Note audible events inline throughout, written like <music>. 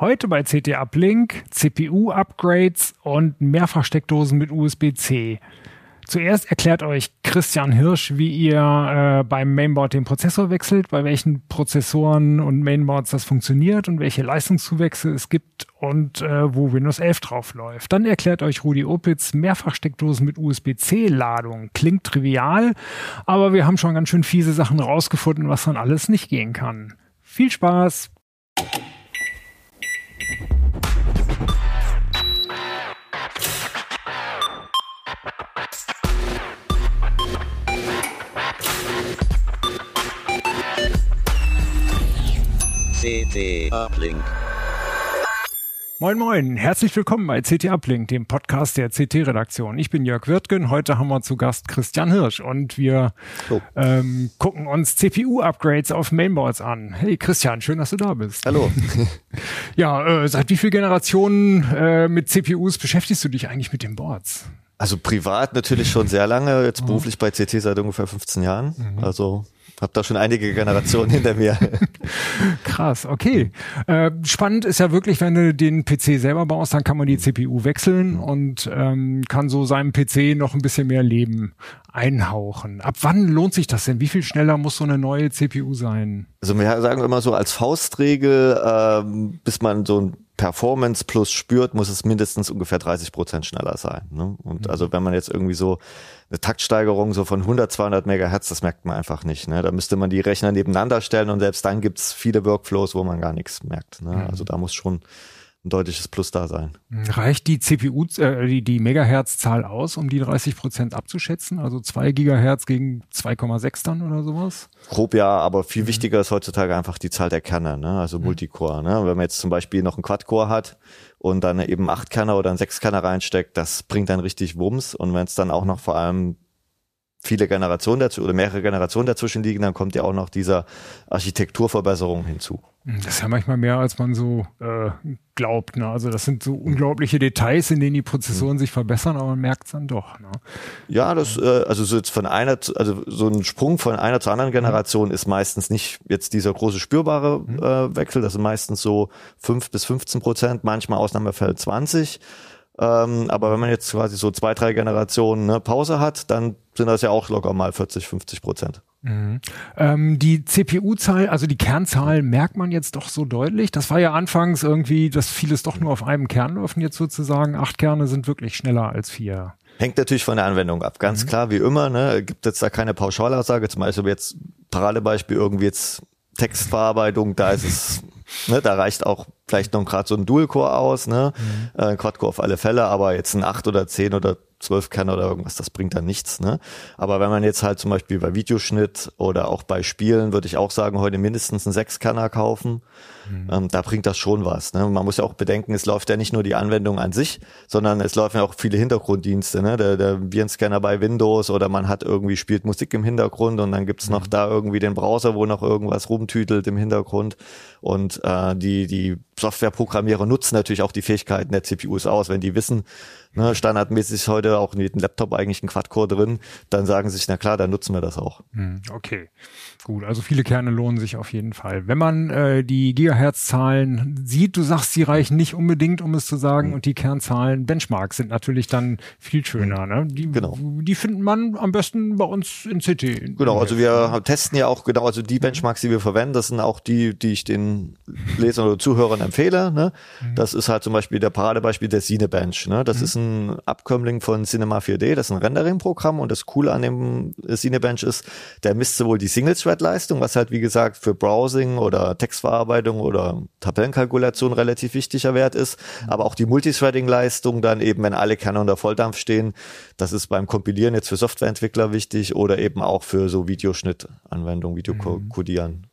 Heute bei CT Uplink CPU-Upgrades und Mehrfachsteckdosen mit USB-C. Zuerst erklärt euch Christian Hirsch, wie ihr äh, beim Mainboard den Prozessor wechselt, bei welchen Prozessoren und Mainboards das funktioniert und welche Leistungszuwächse es gibt und äh, wo Windows 11 drauf läuft. Dann erklärt euch Rudi Opitz Mehrfachsteckdosen mit USB-C-Ladung. Klingt trivial, aber wir haben schon ganz schön fiese Sachen rausgefunden, was dann alles nicht gehen kann. Viel Spaß! CT Uplink. Moin Moin, herzlich willkommen bei CT Uplink, dem Podcast der CT-Redaktion. Ich bin Jörg Wirtgen, heute haben wir zu Gast Christian Hirsch und wir oh. ähm, gucken uns CPU-Upgrades auf Mainboards an. Hey Christian, schön, dass du da bist. Hallo. <laughs> ja, äh, seit wie vielen Generationen äh, mit CPUs beschäftigst du dich eigentlich mit den Boards? Also privat natürlich schon sehr lange, jetzt mhm. beruflich bei CT seit ungefähr 15 Jahren. Mhm. Also hab da schon einige Generationen hinter mir. <laughs> Krass, okay. Äh, spannend ist ja wirklich, wenn du den PC selber baust, dann kann man die CPU wechseln und ähm, kann so seinem PC noch ein bisschen mehr Leben einhauchen. Ab wann lohnt sich das denn? Wie viel schneller muss so eine neue CPU sein? Also wir sagen immer so als Faustregel, ähm, bis man so ein Performance plus spürt, muss es mindestens ungefähr 30 Prozent schneller sein. Ne? Und mhm. also wenn man jetzt irgendwie so eine Taktsteigerung so von 100, 200 Megahertz, das merkt man einfach nicht. Ne? Da müsste man die Rechner nebeneinander stellen und selbst dann gibt's viele Workflows, wo man gar nichts merkt. Ne? Mhm. Also da muss schon ein deutliches Plus da sein. Reicht die CPU, äh, die, die Megahertz-Zahl aus, um die 30 Prozent abzuschätzen? Also 2 Gigahertz gegen 2,6 dann oder sowas? Grob ja, aber viel mhm. wichtiger ist heutzutage einfach die Zahl der Kerne, ne? also mhm. Multicore. Ne? Wenn man jetzt zum Beispiel noch einen Quad-Core hat, und dann eben acht Kerner oder ein sechs Kerner reinsteckt, das bringt dann richtig Wumms. Und wenn es dann auch noch vor allem viele Generationen dazu oder mehrere Generationen dazwischen liegen, dann kommt ja auch noch dieser Architekturverbesserung hinzu. Das ist ja manchmal mehr, als man so äh, glaubt. Ne? Also das sind so unglaubliche Details, in denen die Prozessoren mhm. sich verbessern, aber man merkt es dann doch. Ne? Ja, das äh, also so jetzt von einer, also so ein Sprung von einer zur anderen Generation mhm. ist meistens nicht jetzt dieser große spürbare mhm. äh, Wechsel. Das sind meistens so fünf bis 15 Prozent, manchmal Ausnahmefall 20. Ähm, aber wenn man jetzt quasi so zwei, drei Generationen ne, Pause hat, dann sind das ja auch locker mal 40, 50 Prozent. Mhm. Ähm, die CPU-Zahl, also die Kernzahl merkt man jetzt doch so deutlich. Das war ja anfangs irgendwie, dass vieles doch nur auf einem Kern läuft jetzt sozusagen acht Kerne sind wirklich schneller als vier. Hängt natürlich von der Anwendung ab. Ganz mhm. klar, wie immer, ne, gibt jetzt da keine Pauschalaussage. Zum Beispiel jetzt Paradebeispiel irgendwie jetzt Textverarbeitung, da ist es, ne, da reicht auch vielleicht noch gerade so ein Dual-Core aus, ne, mhm. äh, Quad-Core auf alle Fälle, aber jetzt ein 8 oder 10 oder zwölf Kerner oder irgendwas, das bringt dann nichts. Ne? Aber wenn man jetzt halt zum Beispiel bei Videoschnitt oder auch bei Spielen, würde ich auch sagen, heute mindestens einen Sechskerner kaufen. Mhm. Ähm, da bringt das schon was. Ne? Man muss ja auch bedenken, es läuft ja nicht nur die Anwendung an sich, sondern es laufen ja auch viele Hintergrunddienste. Ne? Der, der Virenscanner bei Windows oder man hat irgendwie, spielt Musik im Hintergrund und dann gibt's mhm. noch da irgendwie den Browser, wo noch irgendwas rumtütelt im Hintergrund. Und äh, die, die Softwareprogrammierer nutzen natürlich auch die Fähigkeiten der CPUs aus. Wenn die wissen, ne, standardmäßig ist heute auch in jedem Laptop eigentlich ein Quad-Core drin, dann sagen sie sich, na klar, dann nutzen wir das auch. Okay, gut. Also viele Kerne lohnen sich auf jeden Fall. Wenn man äh, die Gigahertz-Zahlen sieht, du sagst, sie reichen nicht unbedingt, um es zu sagen, mhm. und die Kernzahlen, Benchmarks sind natürlich dann viel schöner. Ne? Die, genau. die findet man am besten bei uns in CT. Genau, also wir testen ja auch genau, also die Benchmarks, die wir verwenden, das sind auch die, die ich den Lesern oder Zuhörern empfehle. Ne? Mhm. Das ist halt zum Beispiel der Paradebeispiel der Cinebench. Ne? Das mhm. ist ein Abkömmling von Cinema 4D, das ist ein Rendering-Programm und das Coole an dem Cinebench ist, der misst sowohl die Single-Thread-Leistung, was halt wie gesagt für Browsing oder Textverarbeitung oder Tabellenkalkulation relativ wichtiger Wert ist, mhm. aber auch die Multithreading-Leistung dann eben, wenn alle Kerne unter Volldampf stehen, das ist beim Kompilieren jetzt für Softwareentwickler wichtig oder eben auch für so Videoschnitt-Anwendungen, Videokodieren.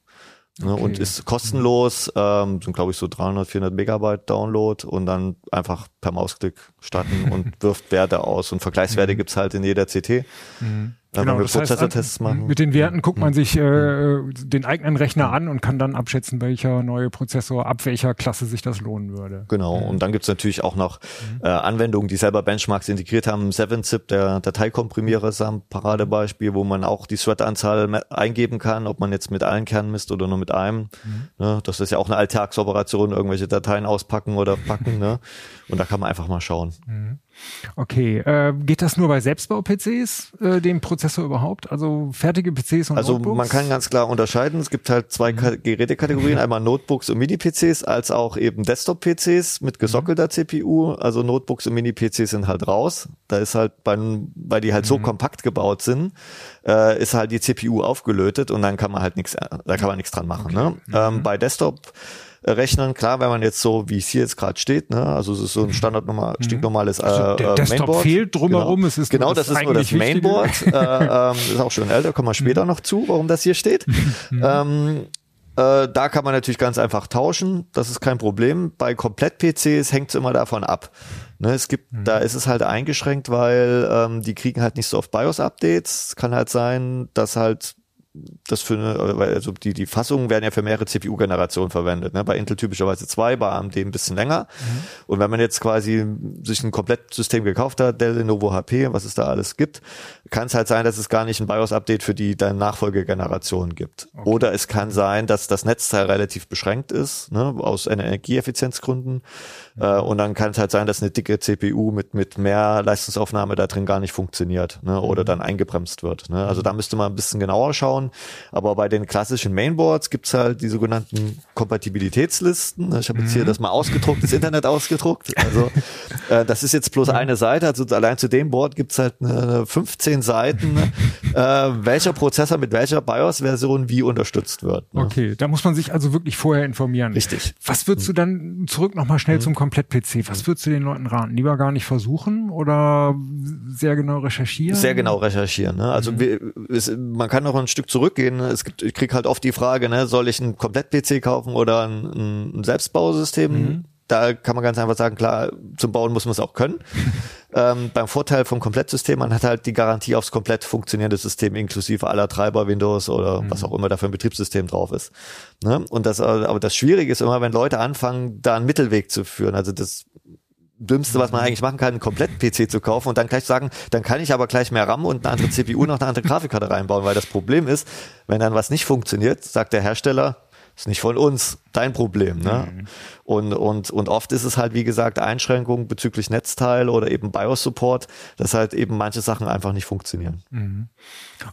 Ne, okay. Und ist kostenlos, ähm, sind glaube ich so 300, 400 Megabyte Download und dann einfach per Mausklick starten <laughs> und wirft Werte aus und Vergleichswerte mhm. gibt's halt in jeder CT. Mhm. Genau, wir Prozessortests machen. Mit den Werten guckt man sich äh, den eigenen Rechner an und kann dann abschätzen, welcher neue Prozessor ab welcher Klasse sich das lohnen würde. Genau, und dann gibt's natürlich auch noch äh, Anwendungen, die selber Benchmarks integriert haben. 7-Zip, der Dateikomprimierer ist ein Paradebeispiel, wo man auch die Thread-Anzahl eingeben kann, ob man jetzt mit allen Kernen misst oder nur mit einem. Mhm. Ne, das ist ja auch eine Alltagsoperation, irgendwelche Dateien auspacken oder packen. <laughs> ne? Und da kann man einfach mal schauen. Mhm. Okay, äh, geht das nur bei Selbstbau-PCs, äh, dem Prozessor überhaupt? Also fertige PCs und also Notebooks? Also man kann ganz klar unterscheiden. Es gibt halt zwei mhm. Gerätekategorien, einmal Notebooks und Mini-PCs, als auch eben Desktop-PCs mit gesockelter mhm. CPU. Also Notebooks und Mini-PCs sind halt raus. Da ist halt, bei, weil die halt mhm. so kompakt gebaut sind, äh, ist halt die CPU aufgelötet und dann kann man halt nichts, da kann man nichts dran machen. Okay. Ne? Ähm, mhm. bei Desktop rechnen. Klar, wenn man jetzt so, wie es hier jetzt gerade steht, ne, also es ist so ein standardnormal, mhm. stinknormales also äh, also der Desktop Mainboard. fehlt drumherum, genau. es ist genau, das, das ist nur das Mainboard. äh, ähm, ist auch schon älter, kommen wir später mhm. noch zu, warum das hier steht. <laughs> Mhm. ähm, äh, da kann man natürlich ganz einfach tauschen, das ist kein Problem. Bei Komplett-PCs hängt es immer davon ab. Ne, es gibt, mhm. da ist es halt eingeschränkt, weil ähm, die kriegen halt nicht so oft BIOS-Updates. Kann halt sein, dass halt das für eine, also die, die Fassungen werden ja für mehrere CPU-Generationen verwendet. Ne? Bei Intel typischerweise zwei, bei AMD ein bisschen länger. Mhm. Und wenn man jetzt quasi sich ein Komplettsystem gekauft hat, Dell, Lenovo, HP, was es da alles gibt, kann es halt sein, dass es gar nicht ein BIOS-Update für die dann Nachfolgegeneration gibt. Okay. Oder es kann sein, dass das Netzteil relativ beschränkt ist, ne? aus Energieeffizienzgründen. Mhm. Äh, und dann kann es halt sein, dass eine dicke CPU mit, mit mehr Leistungsaufnahme da drin gar nicht funktioniert ne? oder mhm. dann eingebremst wird. Ne? Also da müsste man ein bisschen genauer schauen bauen. Aber bei den klassischen Mainboards gibt's halt die sogenannten Kompatibilitätslisten. Ich habe jetzt hier mhm. das mal ausgedruckt, das Internet ausgedruckt. Also <laughs> äh, das ist jetzt bloß eine Seite. Also allein zu dem Board gibt's halt eine 15 Seiten, äh, welcher Prozessor mit welcher BIOS-Version wie unterstützt wird. Ne? Okay, da muss man sich also wirklich vorher informieren. Richtig. Was würdest du dann zurück nochmal schnell mhm. zum Komplett-PC? Was würdest du den Leuten raten? Lieber gar nicht versuchen oder sehr genau recherchieren? Sehr genau recherchieren. Ne? Also mhm. wir, es, man kann noch ein Stück zurückgehen. Es gibt, ich krieg halt oft die Frage, ne, soll ich einen Komplett-PC kaufen oder ein, ein Selbstbausystem? Mhm. Da kann man ganz einfach sagen, klar, zum Bauen muss man es auch können. <laughs> ähm, beim Vorteil vom Komplettsystem, man hat halt die Garantie aufs komplett funktionierende System inklusive aller Treiber, Windows oder mhm. was auch immer da für ein Betriebssystem drauf ist. Ne? Und das, aber das Schwierige ist immer, wenn Leute anfangen, da einen Mittelweg zu führen. Also das Dümmste, was man eigentlich machen kann, einen Komplett-PC zu kaufen und dann gleich sagen, dann kann ich aber gleich mehr RAM und eine andere CPU noch eine andere Grafikkarte reinbauen, weil das Problem ist, wenn dann was nicht funktioniert, sagt der Hersteller, ist nicht von uns, dein Problem. Ne? Mhm. Und, und, und oft ist es halt, wie gesagt, Einschränkungen bezüglich Netzteil oder eben BIOS-Support, dass halt eben manche Sachen einfach nicht funktionieren. Mhm.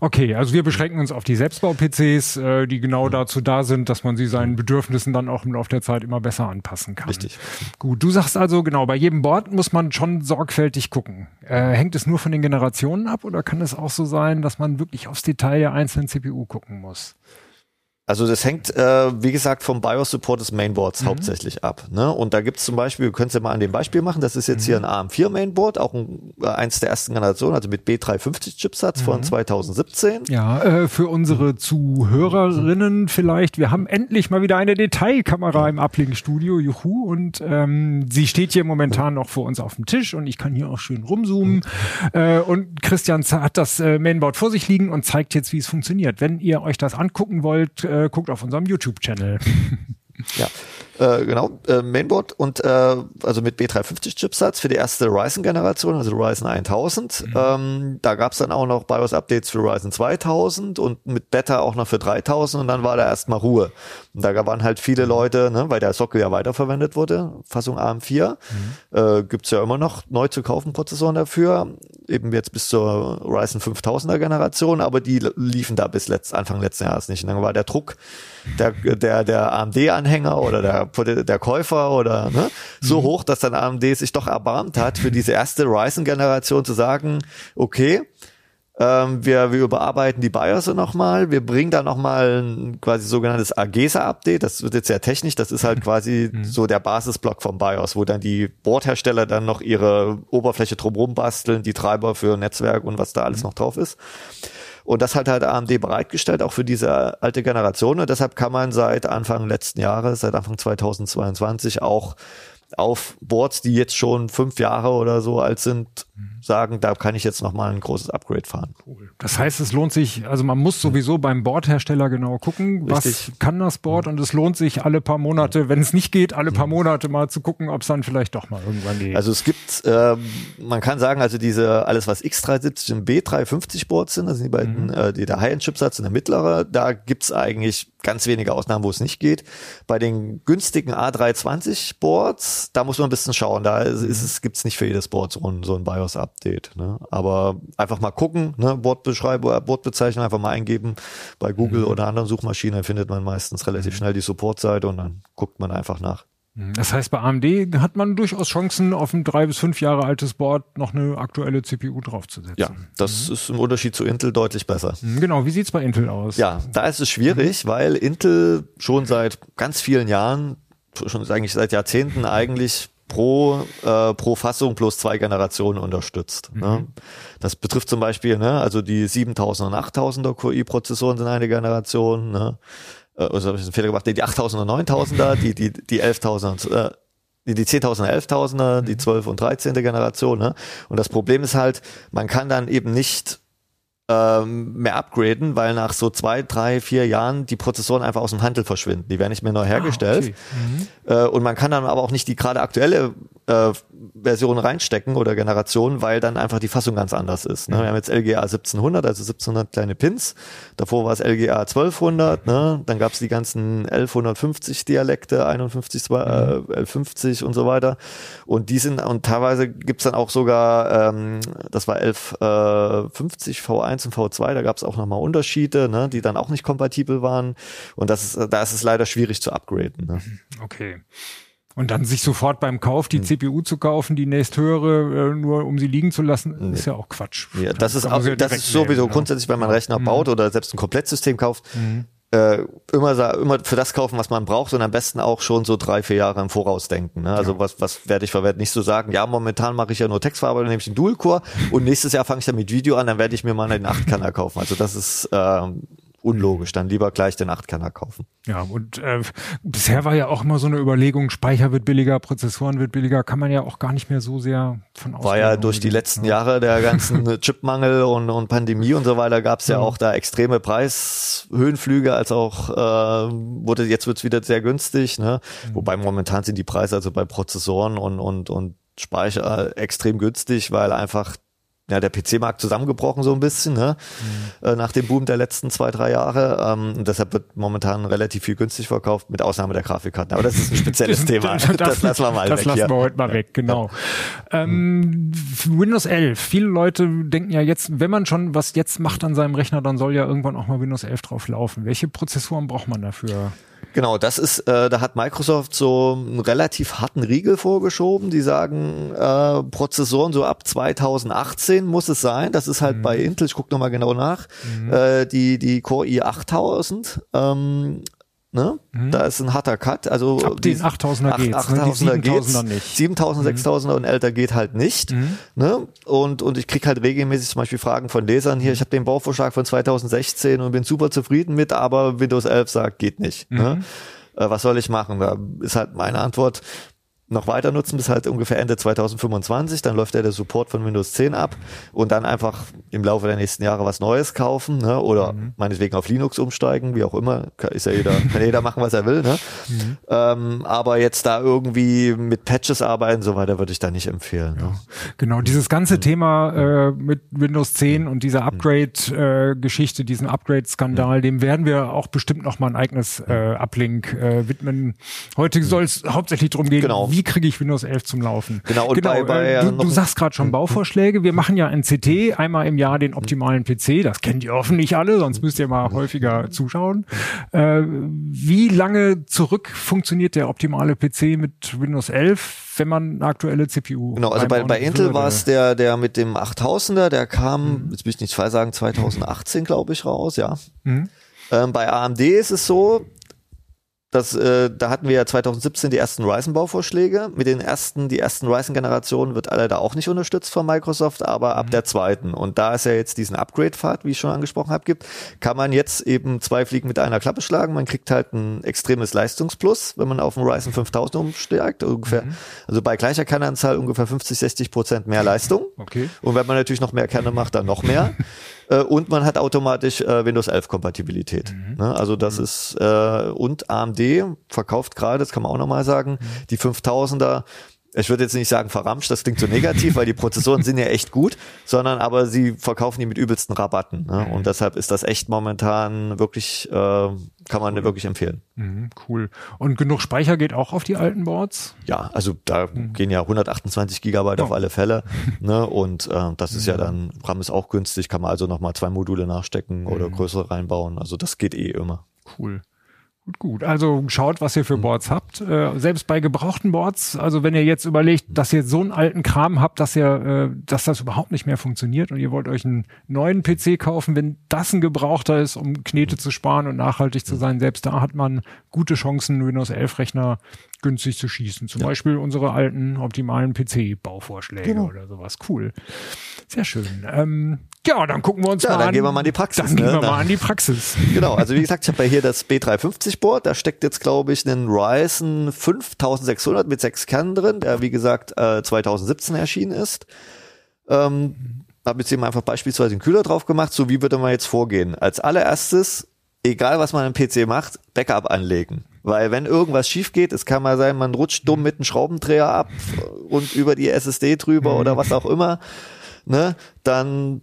Okay, also wir beschränken uns auf die Selbstbau-PCs, äh, die genau mhm. dazu da sind, dass man sie seinen Bedürfnissen dann auch im Laufe der Zeit immer besser anpassen kann. Richtig. Gut, du sagst also, genau, bei jedem Board muss man schon sorgfältig gucken. Äh, hängt es nur von den Generationen ab oder kann es auch so sein, dass man wirklich aufs Detail der einzelnen CPU gucken muss? Also das hängt, äh, wie gesagt, vom BIOS-Support des Mainboards mhm. hauptsächlich ab. Ne? Und da gibt's zum Beispiel, wir können es ja mal an dem Beispiel machen, das ist jetzt mhm. hier ein AM4-Mainboard, auch ein, äh, eins der ersten Generation, also mit B350-Chipsatz mhm. von 2017. Ja, äh, für unsere Zuhörerinnen vielleicht, wir haben endlich mal wieder eine Detailkamera im Uplink-Studio, juhu, und ähm, sie steht hier momentan noch vor uns auf dem Tisch und ich kann hier auch schön rumzoomen. Äh, und Christian hat das äh, Mainboard vor sich liegen und zeigt jetzt, wie es funktioniert. Wenn ihr euch das angucken wollt, äh, guckt auf unserem YouTube-Channel. <laughs> ja. Äh, genau, äh, Mainboard und äh, also mit B350 Chipsatz für die erste Ryzen-Generation, also Ryzen 1000. Mhm. Ähm, da gab es dann auch noch BIOS-Updates für Ryzen 2000 und mit Beta auch noch für 3000 und dann war da erstmal Ruhe. Und da waren halt viele Leute, ne, weil der Sockel ja weiterverwendet wurde, Fassung AM4, mhm. äh, gibt ja immer noch neu zu kaufen Prozessoren dafür, eben jetzt bis zur Ryzen 5000er Generation, aber die liefen da bis letzt, Anfang letzten Jahres nicht. Und dann war der Druck der, der, der AMD-Anhänger oder der der, Käufer oder ne, so mhm. hoch, dass dann AMD sich doch erbarmt hat, für diese erste Ryzen-Generation zu sagen, okay, ähm, wir, wir überarbeiten die BIOS nochmal, wir bringen da nochmal ein quasi sogenanntes AGESA-Update, das wird jetzt sehr technisch, das ist halt mhm. quasi mhm. so der Basisblock vom BIOS, wo dann die Bordhersteller dann noch ihre Oberfläche drumherum basteln, die Treiber für Netzwerk und was da alles mhm. noch drauf ist. Und das hat halt AMD bereitgestellt, auch für diese alte Generation. Und deshalb kann man seit Anfang letzten Jahres, seit Anfang 2022 auch auf Boards, die jetzt schon fünf Jahre oder so alt sind, sagen, da kann ich jetzt nochmal ein großes Upgrade fahren. Cool. Das heißt, es lohnt sich, also man muss sowieso beim Boardhersteller genau gucken, Richtig. was kann das Board und es lohnt sich alle paar Monate, wenn es nicht geht, alle paar Monate mal zu gucken, ob es dann vielleicht doch mal irgendwann geht. Also es gibt, ähm, man kann sagen, also diese, alles was X370 und B350 Boards sind, das sind die beiden, mhm. äh, die der High-End-Chipsatz und der mittlere, da gibt's eigentlich ganz wenige Ausnahmen, wo es nicht geht. Bei den günstigen A320 Boards, da muss man ein bisschen schauen. Da ist, ist es, gibt's nicht für jedes Board so ein, so ein BIOS-Update. Ne? Aber einfach mal gucken, ne? Bordbeschreibung, Bordbezeichnung einfach mal eingeben bei Google mhm. oder anderen Suchmaschinen, dann findet man meistens relativ schnell die Support-Seite und dann guckt man einfach nach. Mhm. Das heißt, bei AMD hat man durchaus Chancen, auf ein drei bis fünf Jahre altes Board noch eine aktuelle CPU draufzusetzen. Ja, das mhm. ist im Unterschied zu Intel deutlich besser. Mhm, genau, wie sieht's bei Intel aus? Ja, da ist es schwierig, mhm. weil Intel schon seit ganz vielen Jahren, schon eigentlich seit Jahrzehnten eigentlich pro, äh, pro Fassung plus zwei Generationen unterstützt. Ne? Mhm. Ne? Das betrifft zum Beispiel, ne, also die 7000er und 8000er QI-Prozessoren sind eine Generation, ne? äh, also habe ich einen Fehler gemacht, die 8000er, 9000er, die, die, die 11.000er, äh, die, die 10.000er, 11.000er, die 12 und 13. Generation. Ne? Und das Problem ist halt, man kann dann eben nicht ähm, mehr upgraden, weil nach so zwei, drei, vier Jahren die Prozessoren einfach aus dem Handel verschwinden. Die werden nicht mehr neu hergestellt. Ah, okay. mhm. äh, und man kann dann aber auch nicht die gerade aktuelle äh, Version reinstecken oder Generation, weil dann einfach die Fassung ganz anders ist. Ne? Mhm. Wir haben jetzt LGA 1700, also 1700 kleine Pins. Davor war es LGA 1200. Ne? Dann gab es die ganzen 1150 Dialekte, 51, äh, 1150 und so weiter. Und die sind, und teilweise gibt's dann auch sogar, ähm, das war 1150 V1 und V2, da gab's auch nochmal Unterschiede, ne? die dann auch nicht kompatibel waren. Und das ist, da ist es leider schwierig zu upgraden. Ne? Okay. Und dann sich sofort beim Kauf die hm. CPU zu kaufen, die nächsthöhere, äh, nur um sie liegen zu lassen, nee. ist ja auch Quatsch. Ja, das ist, auch, das ist sowieso nehmen, grundsätzlich, wenn man einen Rechner mhm. baut oder selbst ein Komplettsystem kauft, mhm. äh, immer, immer für das kaufen, was man braucht und am besten auch schon so drei, vier Jahre im Voraus denken. Ne? Also ja. was, was werde ich verwenden? Nicht so sagen, ja, momentan mache ich ja nur Textverarbeitung, nehme ich einen Dual-Core <laughs> und nächstes Jahr fange ich dann mit Video an, dann werde ich mir mal einen 8-Kanner kaufen. Also das ist äh, unlogisch. Dann lieber gleich den 8-Kanner kaufen. Ja, und äh, bisher war ja auch immer so eine Überlegung, Speicher wird billiger, Prozessoren wird billiger, kann man ja auch gar nicht mehr so sehr von außen. War ja durch die letzten ne? Jahre der <laughs> ganzen Chipmangel und, und Pandemie und so weiter gab es ja, ja, auch da extreme Preishöhenflüge, als auch äh, wurde jetzt wird's wieder sehr günstig, ne? Mhm. Wobei momentan sind die Preise also bei Prozessoren und, und, und Speicher extrem günstig, weil einfach ja, der PC-Markt zusammengebrochen so ein bisschen, ne? Mhm. Äh, nach dem Boom der letzten zwei, drei Jahre. Ähm, und deshalb wird momentan relativ viel günstig verkauft, mit Ausnahme der Grafikkarten. Aber das ist ein spezielles <laughs> Thema. das, das, lassen wir mal das weg. Das lassen wir heute mal weg, genau. Ja. Ähm, Windows 11. Viele Leute denken ja jetzt, wenn man schon was jetzt macht an seinem Rechner, dann soll ja irgendwann auch mal Windows 11 drauf laufen. Welche Prozessoren braucht man dafür? Genau, das ist, äh, da hat Microsoft so einen relativ harten Riegel vorgeschoben. Die sagen, äh, Prozessoren so ab 2018 muss es sein. Das ist halt mhm. bei Intel, ich gucke nochmal genau nach, mhm. äh, die, die Core i8000. Ähm, Ne? Mhm. Da ist ein harter Cut. Also Ab den 8000er geht 8000er ne? 7000er nicht. 7000, 6000er mhm. und älter geht halt nicht. Mhm. Ne? Und, und ich krieg halt regelmäßig zum Beispiel Fragen von Lesern hier, ich habe den Bauvorschlag von 2016 und bin super zufrieden mit, aber Windows 11 sagt, geht nicht. Ne? Mhm. Äh, was soll ich machen? Da ist halt meine Antwort, noch weiter nutzen bis halt ungefähr Ende 2025. Dann läuft ja der Support von Windows 10 ab und dann einfach im Laufe der nächsten Jahre was Neues kaufen ne? oder mhm. meinetwegen auf Linux umsteigen, wie auch immer. Ist ja jeder, kann jeder machen, was er will. Ne? Mhm. Ähm, aber jetzt da irgendwie mit Patches arbeiten, so weiter würde ich da nicht empfehlen. Ja. Ne? Genau, dieses ganze mhm. Thema äh, mit Windows 10 und dieser Upgrade-Geschichte, äh, diesen Upgrade-Skandal, mhm. dem werden wir auch bestimmt noch mal ein eigenes äh, Uplink äh, widmen. Heute mhm. soll es hauptsächlich darum gehen, genau. wie wie kriege ich Windows 11 zum Laufen? Genau, und genau, bei, bei, äh, du, du sagst gerade schon hm. Bauvorschläge. Wir machen ja in CT einmal im Jahr den optimalen PC. Das kennt ihr hoffentlich alle, sonst müsst ihr mal häufiger zuschauen. Äh, wie lange zurück funktioniert der optimale PC mit Windows 11, wenn man eine aktuelle CPU Genau, also bei, bei Intel war es der, der mit dem 8000er, der kam, mhm. jetzt will ich nicht frei sagen, 2018 glaube ich raus, ja. Mhm. Ähm, bei AMD ist es so, das, äh, da hatten wir ja 2017 die ersten Ryzen-Bauvorschläge. Mit den ersten, die ersten Ryzen-Generationen wird alle da auch nicht unterstützt von Microsoft, aber mhm. ab der zweiten. Und da es ja jetzt diesen Upgrade-Pfad, wie ich schon angesprochen habe, gibt, kann man jetzt eben zwei Fliegen mit einer Klappe schlagen. Man kriegt halt ein extremes Leistungsplus, wenn man auf den Ryzen 5000 umsteigt. Ungefähr, mhm. also bei gleicher Kernanzahl ungefähr 50, 60 Prozent mehr Leistung. Okay. Und wenn man natürlich noch mehr Kerne macht, dann noch mehr. <laughs> Äh, und man hat automatisch äh, Windows 11 Kompatibilität. Mhm. Ne? Also das mhm. ist äh, und AMD verkauft gerade, das kann man auch nochmal sagen, mhm. die 5000er ich würde jetzt nicht sagen verramscht, das klingt so negativ, weil die Prozessoren sind ja echt gut, sondern aber sie verkaufen die mit übelsten Rabatten. Ne? Und deshalb ist das echt momentan wirklich, äh, kann man cool. wirklich empfehlen. Mhm, cool. Und genug Speicher geht auch auf die alten Boards? Ja, also da mhm. gehen ja 128 Gigabyte oh. auf alle Fälle. <laughs> Ne? Und äh, das ist ja mhm. dann, RAM ist auch günstig, kann man also nochmal zwei Module nachstecken oder mhm. größere reinbauen. Also das geht eh immer. Cool. Gut, gut. Also schaut, was ihr für mhm. Boards habt. Äh, selbst bei gebrauchten Boards, also wenn ihr jetzt überlegt, dass ihr so einen alten Kram habt, dass ihr, äh, dass das überhaupt nicht mehr funktioniert und ihr wollt euch einen neuen PC kaufen, wenn das ein gebrauchter ist, um Knete zu sparen und nachhaltig zu sein, selbst da hat man gute Chancen, Windows 11 Rechner günstig zu schießen. Zum ja. Beispiel unsere alten optimalen PC-Bauvorschläge genau. oder sowas. Cool. Sehr schön. Ähm, ja, dann gucken wir uns ja, mal dann an. gehen wir mal in die Praxis. Dann ne? gehen wir mal an die Praxis. <laughs> Genau, also wie gesagt, ich habe ja hier das B350 Board. Da steckt jetzt, glaube ich, ein Ryzen 5600 mit sechs Kernen drin, der wie gesagt äh, 2017 erschienen ist. Ähm, habe jetzt eben einfach beispielsweise den Kühler drauf gemacht. So wie würde man jetzt vorgehen? Als allererstes, egal was man im PC macht, Backup anlegen. Weil wenn irgendwas schief geht, es kann mal sein, man rutscht dumm mit einem Schraubendreher ab und über die SSD drüber oder was auch immer, ne, dann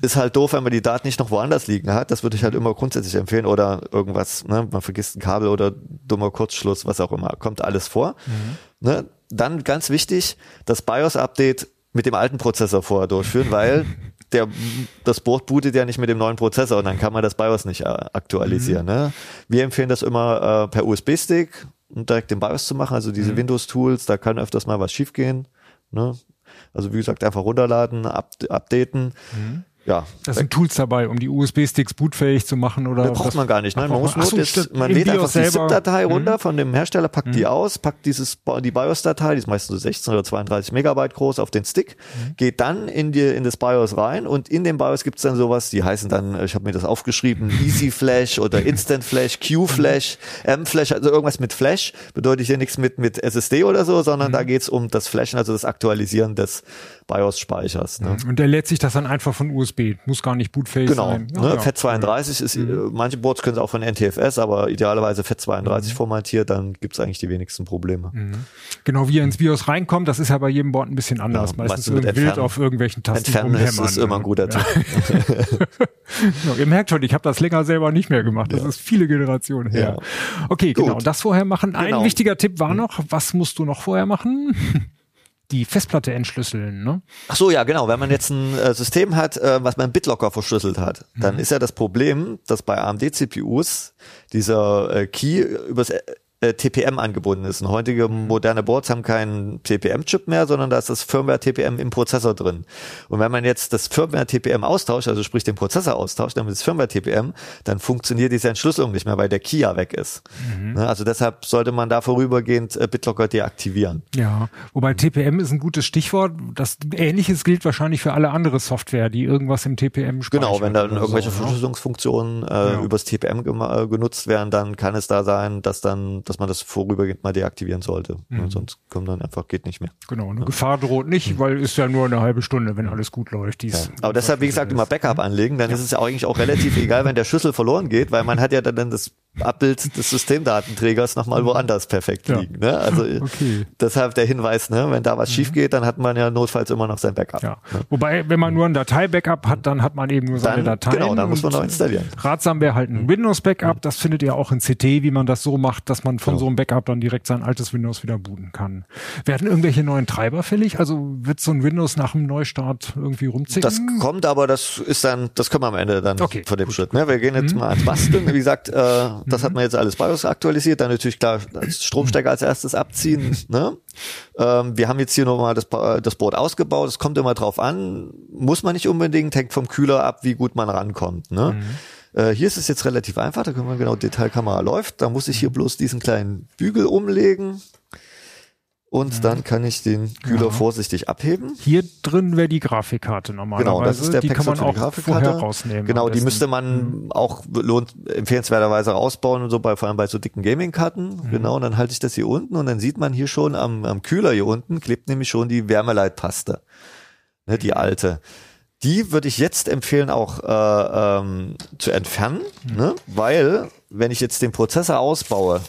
ist halt doof, wenn man die Daten nicht noch woanders liegen hat. Das würde ich halt immer grundsätzlich empfehlen. Oder irgendwas, ne, man vergisst ein Kabel oder dummer Kurzschluss, was auch immer. Kommt alles vor. Mhm. Ne? Dann ganz wichtig, das BIOS-Update mit dem alten Prozessor vorher durchführen, weil <laughs> der, das Board bootet ja nicht mit dem neuen Prozessor und dann kann man das BIOS nicht äh, aktualisieren. Mhm. Ne? Wir empfehlen das immer äh, per USB-Stick und direkt den BIOS zu machen, also diese mhm. Windows-Tools, da kann öfters mal was schiefgehen. Ne? Also wie gesagt, einfach runterladen, up updaten. Mhm ja. Da sind Tools dabei, um die USB-Sticks bootfähig zu machen oder. Das braucht man gar nicht, ne? Man muss nur so, man lädt einfach die ZIP-Datei mhm. runter von dem Hersteller, packt mhm. die aus, packt dieses, die BIOS-Datei, die ist meistens so 16 oder 32 Megabyte groß auf den Stick, mhm. geht dann in die, in das BIOS rein und in dem BIOS gibt's dann sowas, die heißen dann, ich habe mir das aufgeschrieben, <laughs> Easy Flash oder Instant Flash, Q Flash, M Flash, also irgendwas mit Flash, bedeutet hier nichts mit, mit SSD oder so, sondern da mhm. geht's um das Flashen, also das Aktualisieren des BIOS-Speichers. Ne? Und der lädt sich das dann einfach von USB, muss gar nicht bootfähig genau, sein. Genau, ne? ja. FAT32 ist, mhm. manche Boards können es auch von NTFS, aber idealerweise FAT32 mhm. formatiert, dann gibt es eigentlich die wenigsten Probleme. Mhm. Genau, wie er ins BIOS reinkommt, das ist ja bei jedem Board ein bisschen anders. Ja, meistens mit wild auf irgendwelchen Tasten Entfernen ist, ist immer ein guter Tipp. <laughs> genau, ihr merkt schon, ich habe das länger selber nicht mehr gemacht. Das ist viele Generationen her. Okay, Gut. genau, das vorher machen. Genau. Ein wichtiger Tipp war mhm. noch, was musst du noch vorher machen? <laughs> die Festplatte entschlüsseln. Ne? Ach so, ja, genau. Wenn man jetzt ein äh, System hat, äh, was man BitLocker verschlüsselt hat, mhm. dann ist ja das Problem, dass bei AMD-CPUs dieser äh, Key übers äh, TPM angebunden ist. Und heutige moderne Boards haben keinen TPM-Chip mehr, sondern da ist das Firmware-TPM im Prozessor drin. Und wenn man jetzt das Firmware-TPM austauscht, also sprich den Prozessor austauscht, damit das Firmware-TPM, dann funktioniert diese Entschlüsselung nicht mehr, weil der Key ja weg ist. Mhm. Ne, also deshalb sollte man da vorübergehend äh, BitLocker deaktivieren. Ja, wobei TPM ist ein gutes Stichwort. Das Ähnliches gilt wahrscheinlich für alle andere Software, die irgendwas im TPM speichert. Genau, wenn dann irgendwelche so, ne? Verschlüsselungsfunktionen äh, ja. übers TPM äh, genutzt werden, dann kann es da sein, dass dann dass man das vorübergehend mal deaktivieren sollte. Mhm. Sonst kommt dann einfach, geht nicht mehr. Genau, eine ja. Gefahr droht nicht, mhm. weil ist ja nur eine halbe Stunde, wenn alles gut läuft. Ja. Aber deshalb, wie gesagt, immer Backup anlegen, dann ist es ja eigentlich auch relativ egal, wenn der Schlüssel verloren geht, weil man hat ja dann das Abbild des Systemdatenträgers nochmal woanders perfekt liegen. Ne? Also <laughs> okay. deshalb der Hinweis, ne? wenn da was mhm. schief geht, dann hat man ja notfalls immer noch sein Backup. Ja. Ne? Wobei, wenn man nur ein Datei-Backup hat, dann hat man eben nur seine dann, Dateien. Genau, dann muss man noch installieren. Ratsam wäre halt ein mhm. Windows-Backup, das findet ihr auch in CT, wie man das so macht, dass man von genau. so einem Backup dann direkt sein altes Windows wieder booten kann. Werden irgendwelche neuen Treiber fällig? Also wird so ein Windows nach dem Neustart irgendwie rumziehen? Das kommt, aber das ist dann, das können wir am Ende dann okay, von dem gut. Schritt. Ne? Wir gehen jetzt mhm. mal ans Basteln. Wie gesagt, äh, das mhm. hat man jetzt alles BIOS aktualisiert. Dann natürlich klar Stromstecker als erstes abziehen. ne? Ähm, wir haben jetzt hier nochmal das, das Board ausgebaut. Es kommt immer drauf an. Muss man nicht unbedingt, hängt vom Kühler ab, wie gut man rankommt. Ne? Mhm. Äh, hier ist es jetzt relativ einfach, da können wir genau, Detailkamera läuft. Da muss ich hier bloß diesen kleinen Bügel umlegen. Und Mhm. dann kann ich den Kühler Ja. vorsichtig abheben. Hier drin wäre die Grafikkarte normalerweise. Genau, das ist der die kann Pixel man auch Grafikkarte. vorher rausnehmen. Genau, die müsste man auch lohnt empfehlenswerterweise rausbauen und so bei vor allem bei so dicken Gaming-Karten. Mhm. Genau, und dann halte ich das hier unten und dann sieht man hier schon am, am Kühler hier unten klebt nämlich schon die Wärmeleitpaste, ne, Mhm. die alte. Die würde ich jetzt empfehlen auch äh, ähm, zu entfernen, Mhm. ne? weil wenn ich jetzt den Prozessor ausbaue,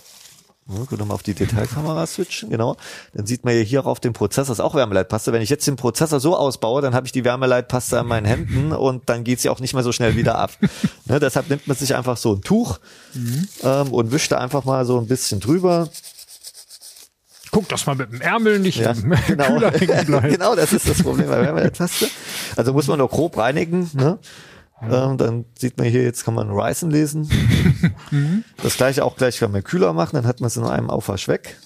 ja, können wir mal auf die Detailkamera switchen, genau. Dann sieht man ja hier auch auf dem Prozessor ist auch Wärmeleitpaste. Wenn ich jetzt den Prozessor so ausbaue, dann habe ich die Wärmeleitpaste an meinen Händen <laughs> und dann geht sie auch nicht mehr so schnell wieder ab. ne, deshalb nimmt man sich einfach so ein Tuch ähm, und wischt da einfach mal so ein bisschen drüber. Guck, dass man mit dem Ärmel nicht Ja, im <laughs> genau. Kühler hängen bleibt. <laughs> genau, das ist das Problem bei Wärmeleitpaste. Also muss man nur grob reinigen. Ne? Ähm, dann sieht man hier, jetzt kann man Ryzen lesen. <laughs> das gleiche auch gleich kann man kühler machen, dann hat man es in einem Aufwasch weg.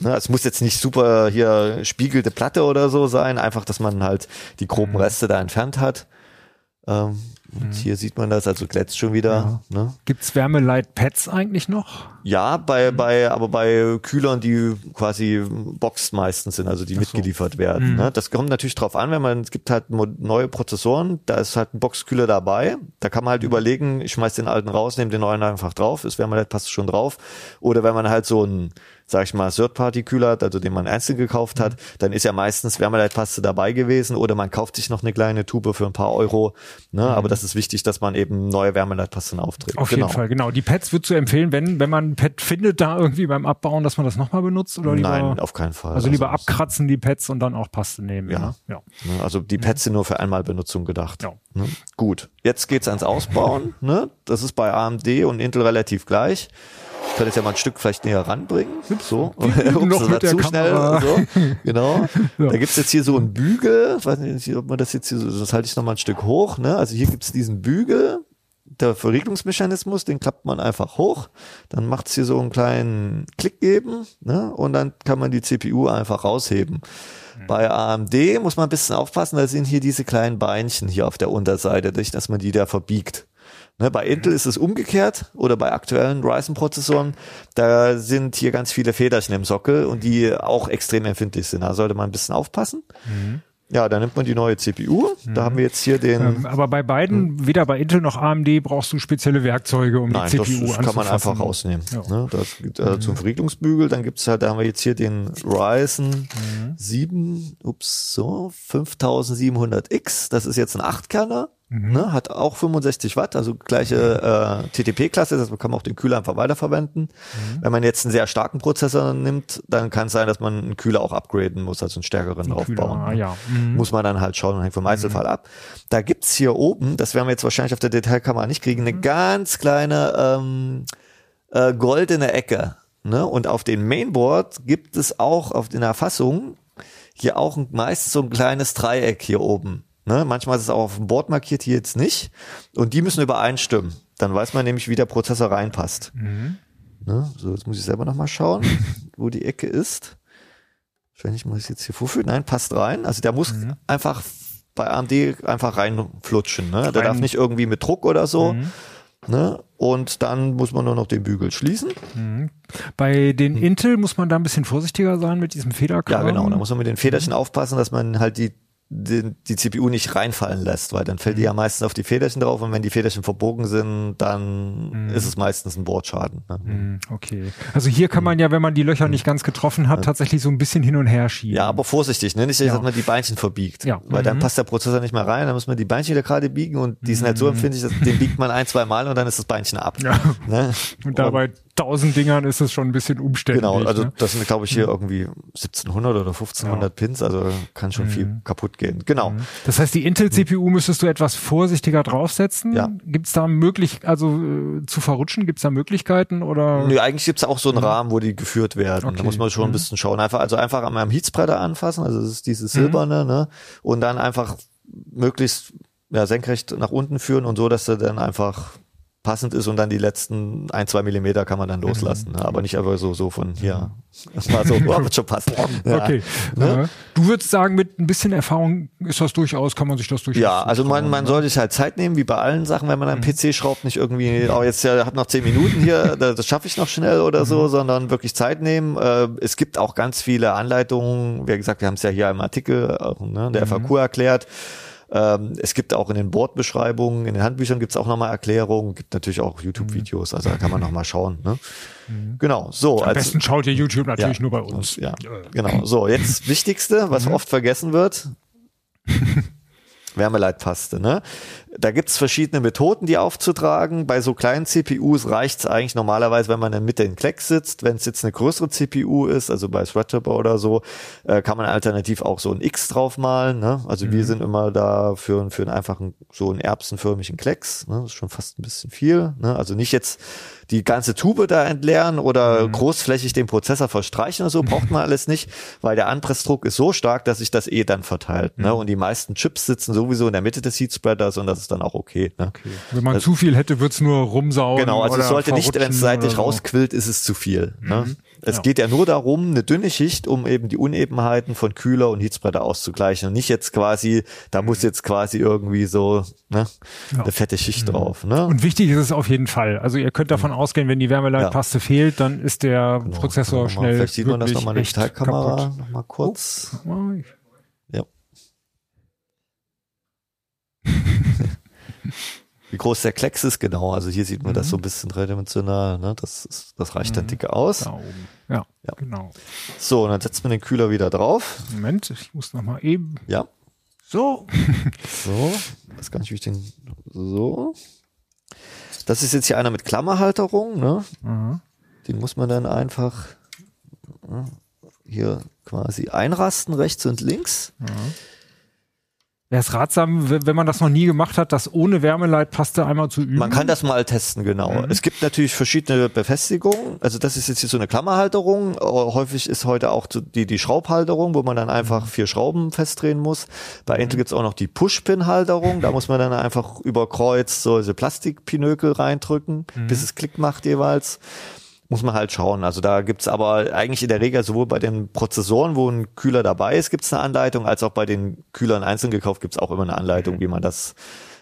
Ne, es muss jetzt nicht super hier spiegelte Platte oder so sein, einfach, dass man halt die groben Reste da entfernt hat. Ähm, und hier sieht man das, also glänzt schon wieder. Ne? Gibt's Wärmeleitpads eigentlich noch? Ja, bei, bei, aber bei Kühlern, die quasi boxed meistens sind, also die mitgeliefert werden. Ne? Das kommt natürlich drauf an, wenn man, es gibt halt neue Prozessoren, da ist halt ein Boxkühler dabei. Da kann man halt überlegen, ich schmeiß den alten raus, nehme den neuen einfach drauf, ist Wärmeleitpaste passt schon drauf. Oder wenn man halt so ein, sag ich mal, Third-Party-Kühler hat, also den man einzeln gekauft hat, dann ist ja meistens Wärmeleitpaste dabei gewesen oder man kauft sich noch eine kleine Tube für ein paar Euro. Ne? Aber das ist wichtig, dass man eben neue Wärmeleitpasten aufträgt. Auf genau. jeden Fall, genau. Die Pads würdest du empfehlen, wenn, wenn man ein Pad findet, da irgendwie beim Abbauen, dass man das nochmal benutzt? Oder lieber, Nein, auf keinen Fall. also lieber das- abkratzen die Pads und dann auch Paste nehmen. Ja. Ne? ja. Ne, Also die Pads sind nur für Einmalbenutzung gedacht. Ja. Ne? Gut, jetzt geht's ans Ausbauen. Ne? Das ist bei AMD und Intel relativ gleich. Ich kann jetzt ja mal ein Stück vielleicht näher ranbringen. So, <laughs> noch <laughs> das war zu Kamera. schnell. So. Genau. <laughs> Ja. Da gibt's jetzt hier so einen Bügel. Ich weiß nicht, ob man das jetzt hier so, das halte ich noch mal ein Stück hoch. Ne? Also hier gibt's diesen Bügel. Der Verriegelungsmechanismus, den klappt man einfach hoch. Dann macht's hier so einen kleinen Klick geben. Ne? Und dann kann man die CPU einfach rausheben. Bei AMD muss man ein bisschen aufpassen, da sind hier diese kleinen Beinchen hier auf der Unterseite, nicht, dass man die da verbiegt. Ne, bei Intel ist es umgekehrt oder bei aktuellen Ryzen-Prozessoren, da sind hier ganz viele Federchen im Sockel und die auch extrem empfindlich sind. Da sollte man ein bisschen aufpassen. Ja, dann nimmt man die neue CPU. Da haben wir jetzt hier den. Ähm, aber bei beiden, weder bei Intel noch AMD, brauchst du spezielle Werkzeuge, um. Nein, die das, CPU das kann man einfach rausnehmen. Ja. Ne? Das äh, zum Verriegelungsbügel. Dann gibt's halt, da haben wir jetzt hier den Ryzen Mhm. 7, ups, so, 5700X. Das ist jetzt ein 8-Kerner. Mhm. Ne? Hat auch 65 Watt, also gleiche äh, TTP-Klasse. Das kann man auch den Kühler einfach weiterverwenden. Mhm. Wenn man jetzt einen sehr starken Prozessor nimmt, dann kann es sein, dass man einen Kühler auch upgraden muss, also einen stärkeren Kühler, draufbauen. ah, ne? ja. Mhm. Muss man dann halt schauen, hängt vom Einzelfall ab. Da gibt's hier oben, das werden wir jetzt wahrscheinlich auf der Detailkamera nicht kriegen, eine ganz kleine ähm, äh, goldene Ecke. Ne? Und auf dem Mainboard gibt es auch auf den Erfassung hier auch ein, meist so ein kleines Dreieck hier oben. Ne? Manchmal ist es auch auf dem Board markiert, hier jetzt nicht. Und die müssen übereinstimmen. Dann weiß man nämlich, wie der Prozessor reinpasst. Ne? So, jetzt muss ich selber nochmal schauen, <laughs> wo die Ecke ist. Wahrscheinlich muss ich jetzt hier vorführen. Nein, passt rein. Also der muss einfach bei AMD einfach reinflutschen. Ne? Der Rein- darf nicht irgendwie mit Druck oder so. Mhm. Ne? Und dann muss man nur noch den Bügel schließen. Bei den Intel muss man da ein bisschen vorsichtiger sein mit diesem Federkram. Hm. Ja, genau. Da muss man mit den Federchen aufpassen, dass man halt die, die, die CPU nicht reinfallen lässt, weil dann fällt die ja meistens auf die Federchen drauf und wenn die Federchen verbogen sind, dann ist es meistens ein Bordschaden. Ne? Hm, Okay. Also hier kann man ja, wenn man die Löcher nicht ganz getroffen hat, tatsächlich so ein bisschen hin und her schieben. Ja, aber vorsichtig, ne? Nicht, dass Ja. man die Beinchen verbiegt. Ja. Weil dann Mhm. passt der Prozessor nicht mehr rein, dann muss man die Beinchen wieder gerade biegen und die sind halt so empfindlich, dass den biegt man ein, zwei Mal und dann ist das Beinchen ab. Ja. Ne? Und da bei tausend Dingern ist es schon ein bisschen umständlich. Genau, also ne? das sind, glaube ich, hier irgendwie 1700 oder 1500 Pins, also kann schon viel Mhm. kaputt gehen. Genau. Das heißt, die Intel-CPU müsstest du etwas vorsichtiger draufsetzen. Ja. Gibt es da möglich, also äh, zu verrutschen, gibt es da Möglichkeiten oder? Nö, eigentlich gibt's auch so einen Rahmen, wo die geführt werden. Mhm. Okay. Da muss man schon ein bisschen schauen. Einfach, also einfach an meinem Heatspreader anfassen, also das ist dieses silberne, ne? Und dann einfach möglichst ja, senkrecht nach unten führen und so, dass er dann einfach passend ist und dann die letzten ein, zwei Millimeter kann man dann loslassen. Ne? Aber nicht einfach so, so von hier. Das war so, oh, wird schon passen. Ja. Okay. Ne? Du würdest sagen, mit ein bisschen Erfahrung ist das durchaus, kann man sich das durchaus. Ja, also man, man sollte sich halt Zeit nehmen, wie bei allen Sachen, wenn man einen mhm. PC schraubt, nicht irgendwie, oh, jetzt ja, hat noch zehn Minuten hier, <laughs> das schaffe ich noch schnell oder so, mhm. sondern wirklich Zeit nehmen. Äh, es gibt auch ganz viele Anleitungen, wie gesagt, wir haben es ja hier im Artikel, ne, der FAQ mhm. erklärt. Ähm, es gibt auch in den Bordbeschreibungen, in den Handbüchern gibt es auch nochmal Erklärungen, gibt natürlich auch YouTube-Videos, also da kann man <laughs> nochmal schauen. Ne? Mhm. Genau, so. Am als, besten schaut ihr YouTube natürlich ja, nur bei uns. Ja, genau. So, jetzt <laughs> Wichtigste, was mhm. oft vergessen wird. <laughs> Wärmeleitpaste. Ne? Da gibt's verschiedene Methoden, die aufzutragen. Bei so kleinen CPUs reicht's eigentlich normalerweise, wenn man in der Mitte in Kleck sitzt. Wenn es jetzt eine größere CPU ist, also bei Threadripper oder so, äh, kann man alternativ auch so ein X draufmalen. Ne? Also mhm. wir sind immer da für, für einen einfachen, so einen erbsenförmigen Klecks. Ne? Das ist schon fast ein bisschen viel. Ne? Also nicht jetzt die ganze Tube da entleeren oder mhm. großflächig den Prozessor verstreichen oder so, braucht man alles nicht, weil der Anpressdruck ist so stark, dass sich das eh dann verteilt. Ne? Mhm. Ne? Und die meisten Chips sitzen sowieso in der Mitte des Heatspreaders und das ist dann auch okay. Ne? okay. Wenn man das, zu viel hätte, wird's nur rumsaugen. Genau, also es sollte nicht, wenn es seitlich so. rausquillt, ist es zu viel. Ne? Mhm. Es ja. geht ja nur darum, eine dünne Schicht, um eben die Unebenheiten von Kühler und Heatspreader auszugleichen und nicht jetzt quasi, da muss jetzt quasi irgendwie so ne, ja. eine fette Schicht mhm. drauf. Ne? Und wichtig ist es auf jeden Fall. Also ihr könnt davon mhm. ausgehen, wenn die Wärmeleitpaste ja. fehlt, dann ist der genau. Prozessor schnell. Vielleicht sieht man das nochmal in der Teilkamera nochmal kurz. Oh. Ja. Wie groß der Klecks ist, genau. Also hier sieht man mhm. das so ein bisschen dreidimensional. Ne? Das, ist, das reicht dann mhm. dicke aus. Da oben. Ja, ja, genau. So, und dann setzt man den Kühler wieder drauf. Moment, ich muss noch mal eben. Ja. So. <laughs> so. Das kann ich, ich den. So. Das ist jetzt hier einer mit Klammerhalterung. Ne? Mhm. Den muss man dann einfach hier quasi einrasten, rechts und links. Mhm. Wäre es ratsam, wenn man das noch nie gemacht hat, das ohne Wärmeleitpaste einmal zu üben? Man kann das mal testen, genau. Mhm. Es gibt natürlich verschiedene Befestigungen. Also das ist jetzt hier so eine Klammerhalterung. Häufig ist heute auch die, die Schraubhalterung, wo man dann einfach vier Schrauben festdrehen muss. Bei Intel gibt's auch noch die Push-Pin-Halterung. Da muss man dann einfach über Kreuz so diese Plastikpinökel reindrücken, mhm. bis es Klick macht jeweils muss man halt schauen. Also da gibt's aber eigentlich in der Regel sowohl bei den Prozessoren, wo ein Kühler dabei ist, gibt's eine Anleitung, als auch bei den Kühlern einzeln gekauft gibt's auch immer eine Anleitung, wie man das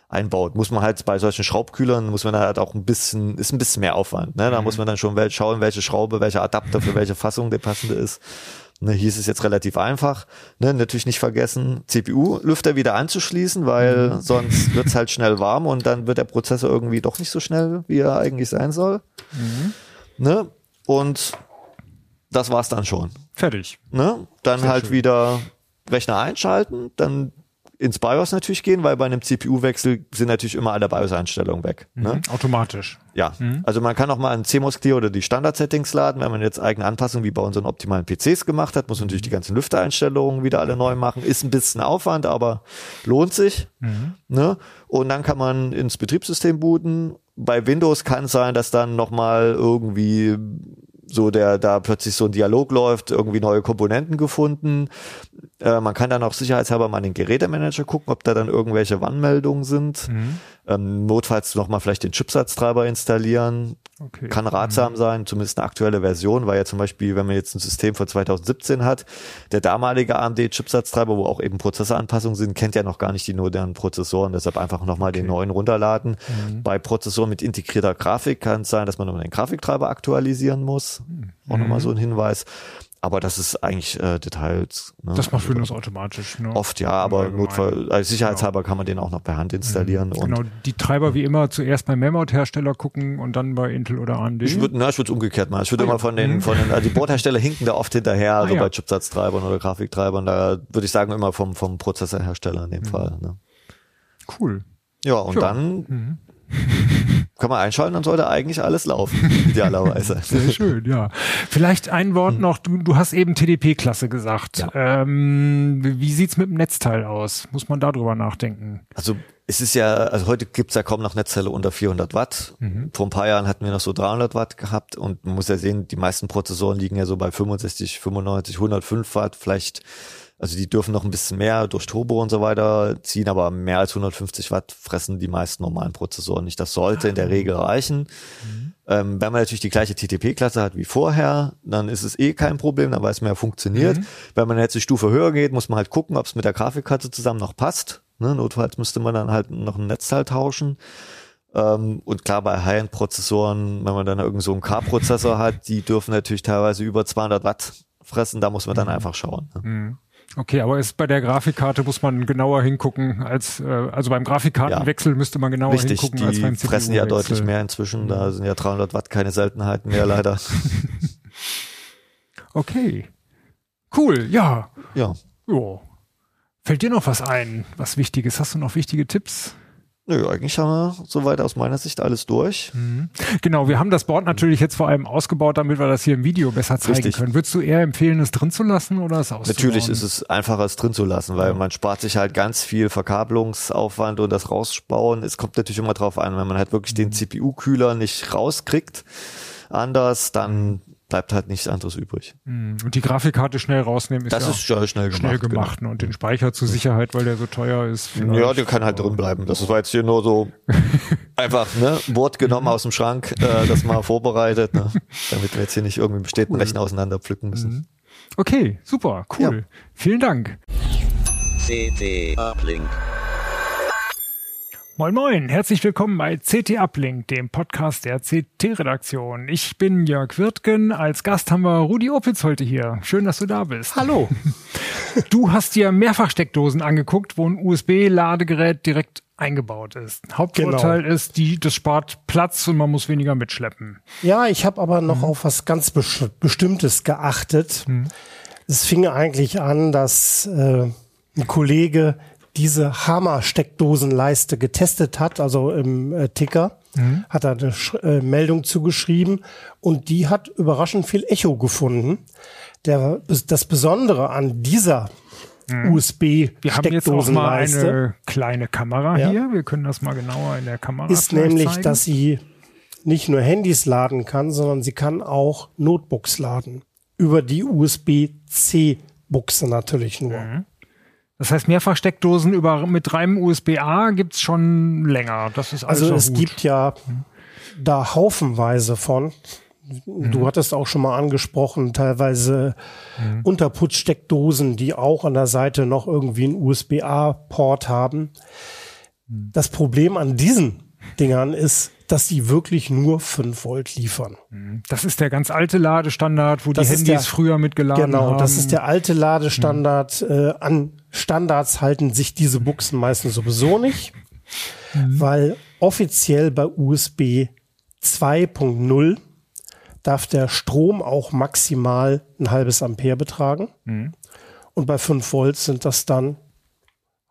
einbaut. Muss man halt bei solchen Schraubkühlern, muss man halt auch ein bisschen, ist ein bisschen mehr Aufwand. Ne? Da mhm. muss man dann schon schauen, welche Schraube, welcher Adapter für welche Fassung der passende ist. Ne, hier ist es jetzt relativ einfach. Ne, natürlich nicht vergessen, CPU-Lüfter wieder anzuschließen, weil mhm. sonst wird's halt schnell warm und dann wird der Prozessor irgendwie doch nicht so schnell, wie er eigentlich sein soll. Mhm. Ne? Und das war's dann schon. Fertig. Ne? Dann Sehr halt schön. wieder Rechner einschalten, dann ins BIOS natürlich gehen, weil bei einem CPU-Wechsel sind natürlich immer alle BIOS-Einstellungen weg. Mhm, ne? Automatisch. Ja, mhm. also man kann auch mal einen CMOS Clear oder die Standard-Settings laden. Wenn man jetzt eigene Anpassungen wie bei unseren optimalen PCs gemacht hat, muss man natürlich die ganzen Lüftereinstellungen wieder alle neu machen. Ist ein bisschen Aufwand, aber lohnt sich. Mhm. Ne? Und dann kann man ins Betriebssystem booten bei Windows kann es sein, dass dann nochmal irgendwie so der da plötzlich so ein Dialog läuft, irgendwie neue Komponenten gefunden. Äh, man kann dann auch sicherheitshalber mal in den Gerätemanager gucken, ob da dann irgendwelche Warnmeldungen sind. Mhm. Ähm, notfalls nochmal vielleicht den Chipsatztreiber installieren. Okay. Kann ratsam mhm. sein, zumindest eine aktuelle Version, weil ja zum Beispiel, wenn man jetzt ein System von 2017 hat, der damalige AMD-Chipsatztreiber, wo auch eben Prozessoranpassungen sind, kennt ja noch gar nicht die modernen Prozessoren, deshalb einfach nochmal okay. den neuen runterladen. Mhm. Bei Prozessoren mit integrierter Grafik kann es sein, dass man nochmal den Grafiktreiber aktualisieren muss. Mhm. Auch nochmal so ein Hinweis. Aber das ist eigentlich äh, Details. Ne? Das macht Windows automatisch. Ne? Oft ja, aber Notfall, also sicherheitshalber genau. kann man den auch noch per Hand installieren. Mhm. genau, die Treiber wie immer zuerst beim Memory-Hersteller gucken und dann bei Intel oder AMD. Ich würde, na, ich würde umgekehrt machen. Ich würde ah, immer von den, mhm. von den, also die Bordhersteller hinken da oft hinterher, also ah, ja. bei Chipsatztreibern oder Grafiktreibern. Da würde ich sagen immer vom vom Prozessorhersteller in dem mhm. Fall. Ne? Cool. Ja und ja. dann mhm. <laughs> kann man einschalten, dann sollte eigentlich alles laufen, <laughs> idealerweise. Sehr schön, ja. Vielleicht ein Wort hm. noch, du, du hast eben TDP-Klasse gesagt. Ja. Ähm, wie sieht's mit dem Netzteil aus? Muss man darüber nachdenken? Also es ist ja, also heute gibt's ja kaum noch Netzteile unter 400 Watt. Mhm. Vor ein paar Jahren hatten wir noch so 300 Watt gehabt und man muss ja sehen, die meisten Prozessoren liegen ja so bei 65, 95, 105 Watt, vielleicht Also die dürfen noch ein bisschen mehr durch Turbo und so weiter ziehen, aber mehr als 150 Watt fressen die meisten normalen Prozessoren nicht. Das sollte in der Regel reichen. Mhm. Ähm, wenn man natürlich die gleiche TTP-Klasse hat wie vorher, dann ist es eh kein Problem, dann weiß man ja, funktioniert. Mhm. Wenn man jetzt die Stufe höher geht, muss man halt gucken, ob es mit der Grafikkarte zusammen noch passt. Ne? Notfalls müsste man dann halt noch ein Netzteil tauschen. Ähm, und klar, bei High-End-Prozessoren, wenn man dann irgend so einen K-Prozessor hat, die dürfen natürlich teilweise über 200 Watt fressen, da muss man dann mhm. einfach schauen. Ne? Okay, aber ist bei der Grafikkarte muss man genauer hingucken als äh, also beim Grafikkartenwechsel ja. müsste man genauer Richtig, hingucken die als beim CPU fressen ja deutlich mehr inzwischen. Da sind ja 300 Watt keine Seltenheiten mehr leider. <laughs> okay, cool, ja, ja. Jo. Fällt dir noch was ein, was Wichtiges? Hast du noch wichtige Tipps? Nö, eigentlich haben wir soweit aus meiner Sicht alles durch. Mhm. Genau, wir haben das Board natürlich jetzt vor allem ausgebaut, damit wir das hier im Video besser zeigen Richtig. können. Würdest du eher empfehlen, es drin zu lassen oder es auszubauen? Natürlich ist es einfacher, es drin zu lassen, weil man spart sich halt ganz viel Verkabelungsaufwand und das rausbauen. Es kommt natürlich immer drauf an, wenn man halt wirklich mhm. den CPU-Kühler nicht rauskriegt, anders, dann bleibt halt nichts anderes übrig. Hm. Und die Grafikkarte schnell rausnehmen ist das ja ist schnell, schnell gemacht. Schnell gemacht genau. Und den Speicher zur Sicherheit, weil der so teuer ist. Ja, der kann halt drin bleiben. Das war jetzt hier nur so <laughs> einfach, ne, Wort genommen mhm. aus dem Schrank, äh, das mal vorbereitet, ne, <laughs> damit wir jetzt hier nicht irgendwie bestehenden cool. Rechner auseinander pflücken müssen. Mhm. Okay, super, cool. Ja. Vielen Dank. CT Uplink. Moin Moin, herzlich willkommen bei CT Uplink, dem Podcast der CT-Redaktion. Ich bin Jörg Wirtgen, als Gast haben wir Rudi Opitz heute hier. Schön, dass du da bist. Hallo. <laughs> Du hast dir Mehrfachsteckdosen angeguckt, wo ein USB-Ladegerät direkt eingebaut ist. Hauptvorteil genau. ist, die, das spart Platz und man muss weniger mitschleppen. Ja, ich habe aber noch mhm. auf was ganz Bestimmtes geachtet. Mhm. Es fing eigentlich an, dass äh, ein Kollege diese Hammer-Steckdosenleiste getestet hat, also im äh, Ticker, mhm. hat er eine Sch äh, Meldung zugeschrieben und die hat überraschend viel Echo gefunden. Der, das Besondere an dieser mhm. USB Wir haben jetzt auch mal eine kleine Kamera ja. hier. Wir können das mal genauer in der Kamera Ist nämlich, zeigen. dass sie nicht nur Handys laden kann, sondern sie kann auch Notebooks laden. Über die USB-C-Buchse natürlich nur. Mhm. Das heißt, Mehrfachsteckdosen über, mit reinem USB-A gibt's schon länger. Das ist also es gut. gibt ja da haufenweise von. Mhm. Du hattest auch schon mal angesprochen, teilweise mhm. Unterputzsteckdosen, die auch an der Seite noch irgendwie einen USB-A-Port haben. Mhm. Das Problem an diesen Dingern ist, dass sie wirklich nur 5 Volt liefern. Mhm. Das ist der ganz alte Ladestandard, wo das die Handys der, früher mitgeladen genau, haben. Genau, das ist der alte Ladestandard. Mhm. Äh, an Standards halten sich diese Buchsen meistens sowieso nicht, mhm. weil offiziell bei USB 2.0 darf der Strom auch maximal ein halbes Ampere betragen. Mhm. Und bei 5 Volt sind das dann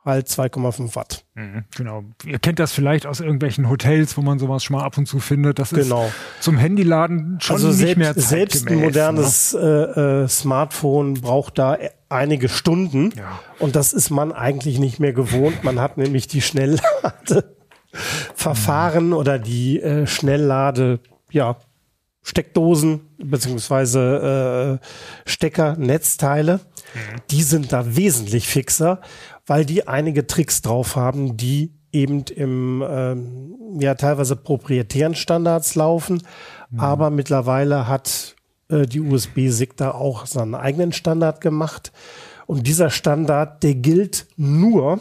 halt 2,5 Watt. Mhm, genau. Ihr kennt das vielleicht aus irgendwelchen Hotels, wo man sowas schon mal ab und zu findet. Das genau. ist zum Handyladen schon also nicht selbst, mehr Selbst ein modernes ne? äh, äh, Smartphone braucht da einige Stunden. Ja. Und das ist man eigentlich nicht mehr gewohnt. Man hat nämlich die Schnellladeverfahren mhm. oder die äh, Schnelllade, ja, Steckdosen beziehungsweise äh, Stecker, Netzteile. Mhm. Die sind da wesentlich fixer weil die einige Tricks drauf haben, die eben im ähm, ja teilweise proprietären Standards laufen, mhm. aber mittlerweile hat äh, die USB-SIG da auch seinen eigenen Standard gemacht und dieser Standard, der gilt nur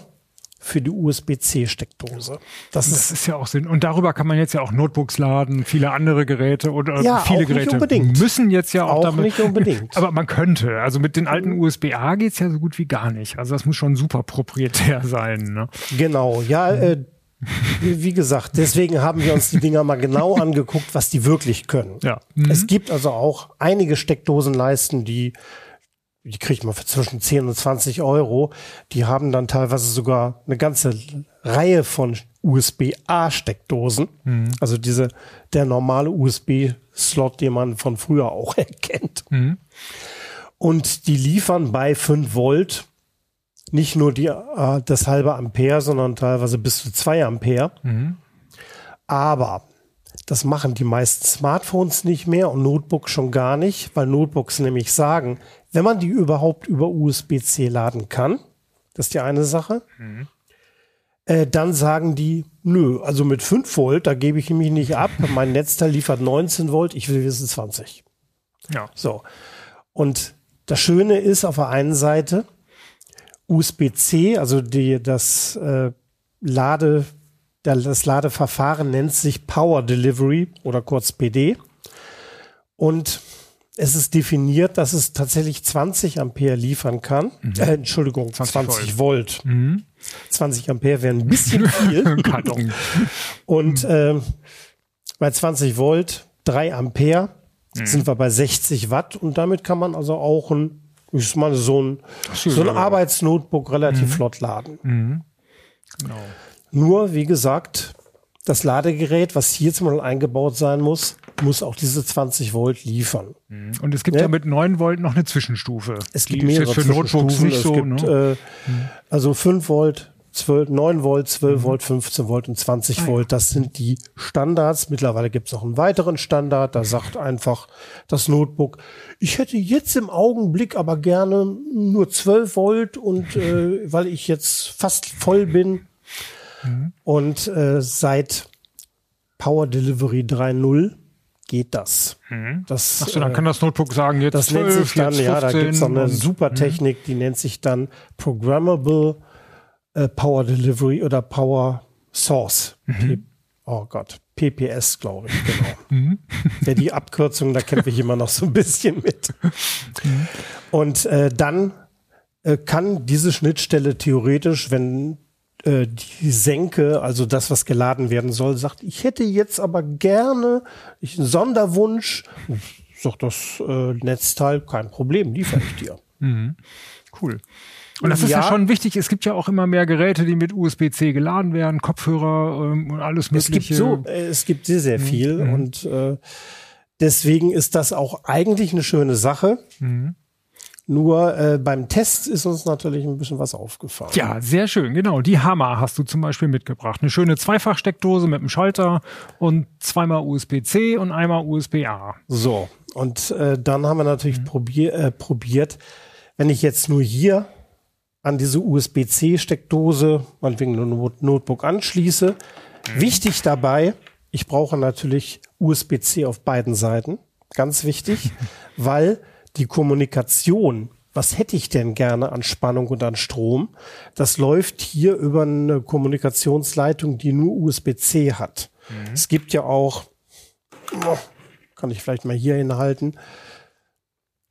für die USB-C-Steckdose. Das, das, ist ja auch Sinn. Und darüber kann man jetzt ja auch Notebooks laden, viele andere Geräte oder ja, viele Geräte nicht unbedingt. müssen jetzt ja auch, auch damit. nicht unbedingt. <laughs> Aber man könnte. Also mit den alten USB-A geht's ja so gut wie gar nicht. Also das muss schon super proprietär <laughs> sein. Ne? Genau, ja. Äh, wie gesagt, deswegen haben wir uns die Dinger mal genau <laughs> angeguckt, was die wirklich können. Ja. Mhm. Es gibt also auch einige Steckdosenleisten, die die kriegt man für zwischen 10 und 20 Euro. Die haben dann teilweise sogar eine ganze Reihe von USB-A-Steckdosen. Mhm. Also diese, der normale USB-Slot, den man von früher auch <laughs> erkennt. Mhm. Und die liefern bei 5 Volt nicht nur die, äh, das halbe Ampere, sondern teilweise bis zu 2 Ampere. Mhm. Aber das machen die meisten Smartphones nicht mehr und Notebooks schon gar nicht, weil Notebooks nämlich sagen, wenn man die überhaupt über USB-C laden kann, das ist die eine Sache, mhm. äh, dann sagen die, nö, also mit 5 Volt, da gebe ich mich nicht ab. <laughs> mein Netzteil liefert 19 Volt, ich will wissen 20. Ja. So. Und das Schöne ist auf der einen Seite, USB-C, also die, das äh, Lade, das Ladeverfahren nennt sich Power Delivery oder kurz PD. Und es ist definiert, dass es tatsächlich 20 Ampere liefern kann. Mhm. Äh, Entschuldigung, 20, 20 Volt. Volt. Mhm. 20 Ampere wären ein bisschen <laughs> viel. Und äh, bei 20 Volt, 3 Ampere, mhm. sind wir bei 60 Watt und damit kann man also auch ein, ich meine, so ein, so ein Arbeitsnotebook relativ mhm. flott laden. Mhm. Genau. Nur, wie gesagt, das Ladegerät, was hier zum Beispiel eingebaut sein muss, muss auch diese 20 Volt liefern. Mhm. Und es gibt ja, ja mit 9 Volt noch eine Zwischenstufe. Es gibt mehrere für Notebooks nicht so. Gibt, ne? äh, also 5 Volt, 12, 9 Volt, 12 mhm. Volt, 15 Volt und 20 ah, Volt. Das sind die Standards. Mittlerweile gibt es auch einen weiteren Standard. Da sagt einfach das Notebook, ich hätte jetzt im Augenblick aber gerne nur 12 Volt und äh, <laughs> weil ich jetzt fast voll bin. Mhm. Und äh, seit Power Delivery 3.0 geht das. Mhm. das Achso, dann äh, kann das Notebook sagen, jetzt Das 12, nennt sich dann, ja, da gibt es noch eine super mhm. Technik, die nennt sich dann Programmable äh, Power Delivery oder Power Source. Mhm. Oh Gott, PPS, glaube ich, genau. <laughs> Mhm. ja, die Abkürzung, da kämpfe ich immer noch so ein bisschen mit. Mhm. Und äh, dann äh, kann diese Schnittstelle theoretisch, wenn äh, die Senke, also das, was geladen werden soll, sagt, ich hätte jetzt aber gerne ich, einen Sonderwunsch. Sagt das äh, Netzteil, kein Problem, liefere ich dir. Mhm. Cool. Und das ist ja. ja. schon wichtig. Es gibt ja auch immer mehr Geräte, die mit USB-C geladen werden, Kopfhörer ähm, und alles Mögliche. Es gibt so, äh, es gibt sehr, sehr mhm. viel mhm. und äh, deswegen ist das auch eigentlich eine schöne Sache. Mhm. Nur äh, beim Test ist uns natürlich ein bisschen was aufgefallen. Ja, sehr schön, genau. Die Hammer hast du zum Beispiel mitgebracht. Eine schöne Zweifachsteckdose mit einem Schalter und zweimal USB-C und einmal USB-A. So, und äh, dann haben wir natürlich mhm. probier, äh, probiert, wenn ich jetzt nur hier an diese USB-C-Steckdose, meinetwegen ein Notebook anschließe. Mhm. Wichtig dabei, ich brauche natürlich USB-C auf beiden Seiten. Ganz wichtig, <laughs> weil die Kommunikation, was hätte ich denn gerne an Spannung und an Strom, das läuft hier über eine Kommunikationsleitung, die nur USB-C hat. Mhm. Es gibt ja auch, oh, kann ich vielleicht mal hier hinhalten,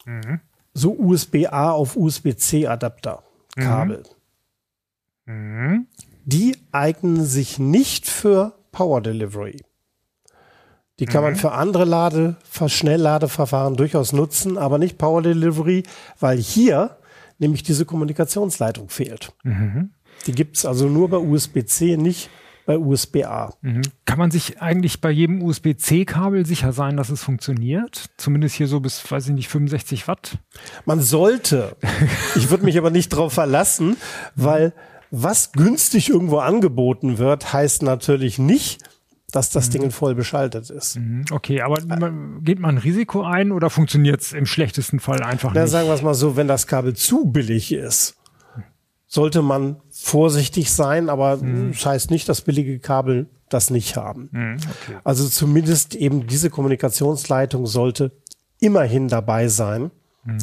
mhm. so USB-A auf USB-C Adapter, Kabel. Mhm. mhm. Die eignen sich nicht für Power Delivery. Die kann mhm. man für andere Lade, Schnellladeverfahren durchaus nutzen, aber nicht Power Delivery, weil hier nämlich diese Kommunikationsleitung fehlt. Mhm. Die gibt's also nur bei USB-C, nicht bei USB-A. Mhm. Kann man sich eigentlich bei jedem USB-C-Kabel sicher sein, dass es funktioniert? Zumindest hier so bis, weiß ich nicht, 65 Watt? Man sollte. ich würde mich aber nicht darauf verlassen, weil was günstig irgendwo angeboten wird, heißt natürlich nicht, dass das mhm. Ding voll beschaltet ist. Mhm. Okay, aber geht man ein Risiko ein oder funktioniert es im schlechtesten Fall einfach Na, nicht? Sagen wir es mal so, wenn das Kabel zu billig ist, sollte man vorsichtig sein, aber mhm. das heißt nicht, dass billige Kabel das nicht haben. Mhm, okay. Also zumindest eben diese Kommunikationsleitung sollte immerhin dabei sein. Mhm.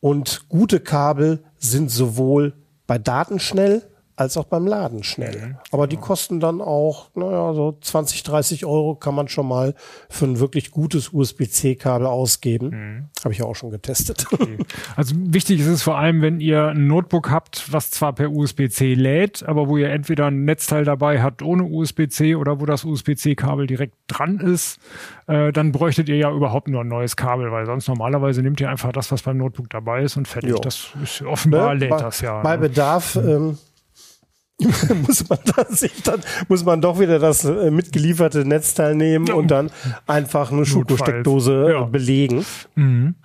Und gute Kabel sind sowohl bei Daten schnell als auch beim Laden schnell. Mhm. Aber die kosten dann auch, naja, so 20, 30 Euro kann man schon mal für ein wirklich gutes USB-C-Kabel ausgeben. Mhm. Habe ich ja auch schon getestet. <laughs> Okay. <laughs> Also wichtig ist es vor allem, wenn ihr ein Notebook habt, was zwar per USB-C lädt, aber wo ihr entweder ein Netzteil dabei habt ohne USB-C oder wo das USB-C-Kabel direkt dran ist, äh, dann bräuchtet ihr ja überhaupt nur ein neues Kabel, weil sonst normalerweise nehmt ihr einfach das, was beim Notebook dabei ist und fertig. Jo. Das ist offenbar ne? lädt bei, das ja. Bei ne? Bedarf mhm. ähm, <laughs> muss man da sich dann, muss man doch wieder das äh, mitgelieferte Netzteil nehmen und dann einfach eine Schuko-Steckdose ja. belegen. Mhm.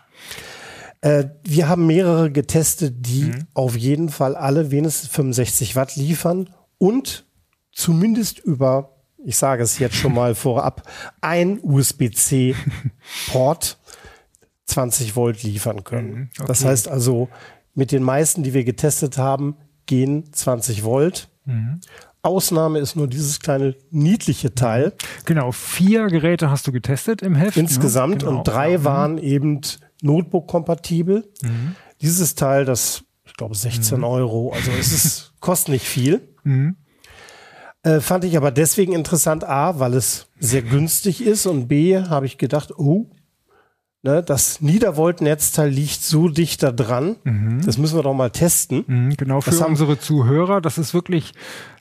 Äh, wir haben mehrere getestet, die mhm. auf jeden Fall alle wenigstens 65 Watt liefern und zumindest über, ich sage es jetzt schon mal <laughs> vorab, ein USB-C-Port 20 Volt liefern können. Mhm, okay. Das heißt also, mit den meisten, die wir getestet haben, gehen 20 Volt. Mhm. Ausnahme ist nur dieses kleine niedliche Teil Genau, vier Geräte hast du getestet im Heft. insgesamt ne? Genau. und drei Ja. waren eben Notebook-kompatibel. Mhm. Dieses Teil, das, ich glaube, 16 Euro, also es ist, <laughs> kostet nicht viel. Mhm. Äh, fand ich aber deswegen interessant, A, weil es sehr günstig ist und B, habe ich gedacht, oh, ne, das Niedervolt-Netzteil liegt so dicht da dran, das müssen wir doch mal testen. Mhm, Genau, für Das haben- unsere Zuhörer. Das ist wirklich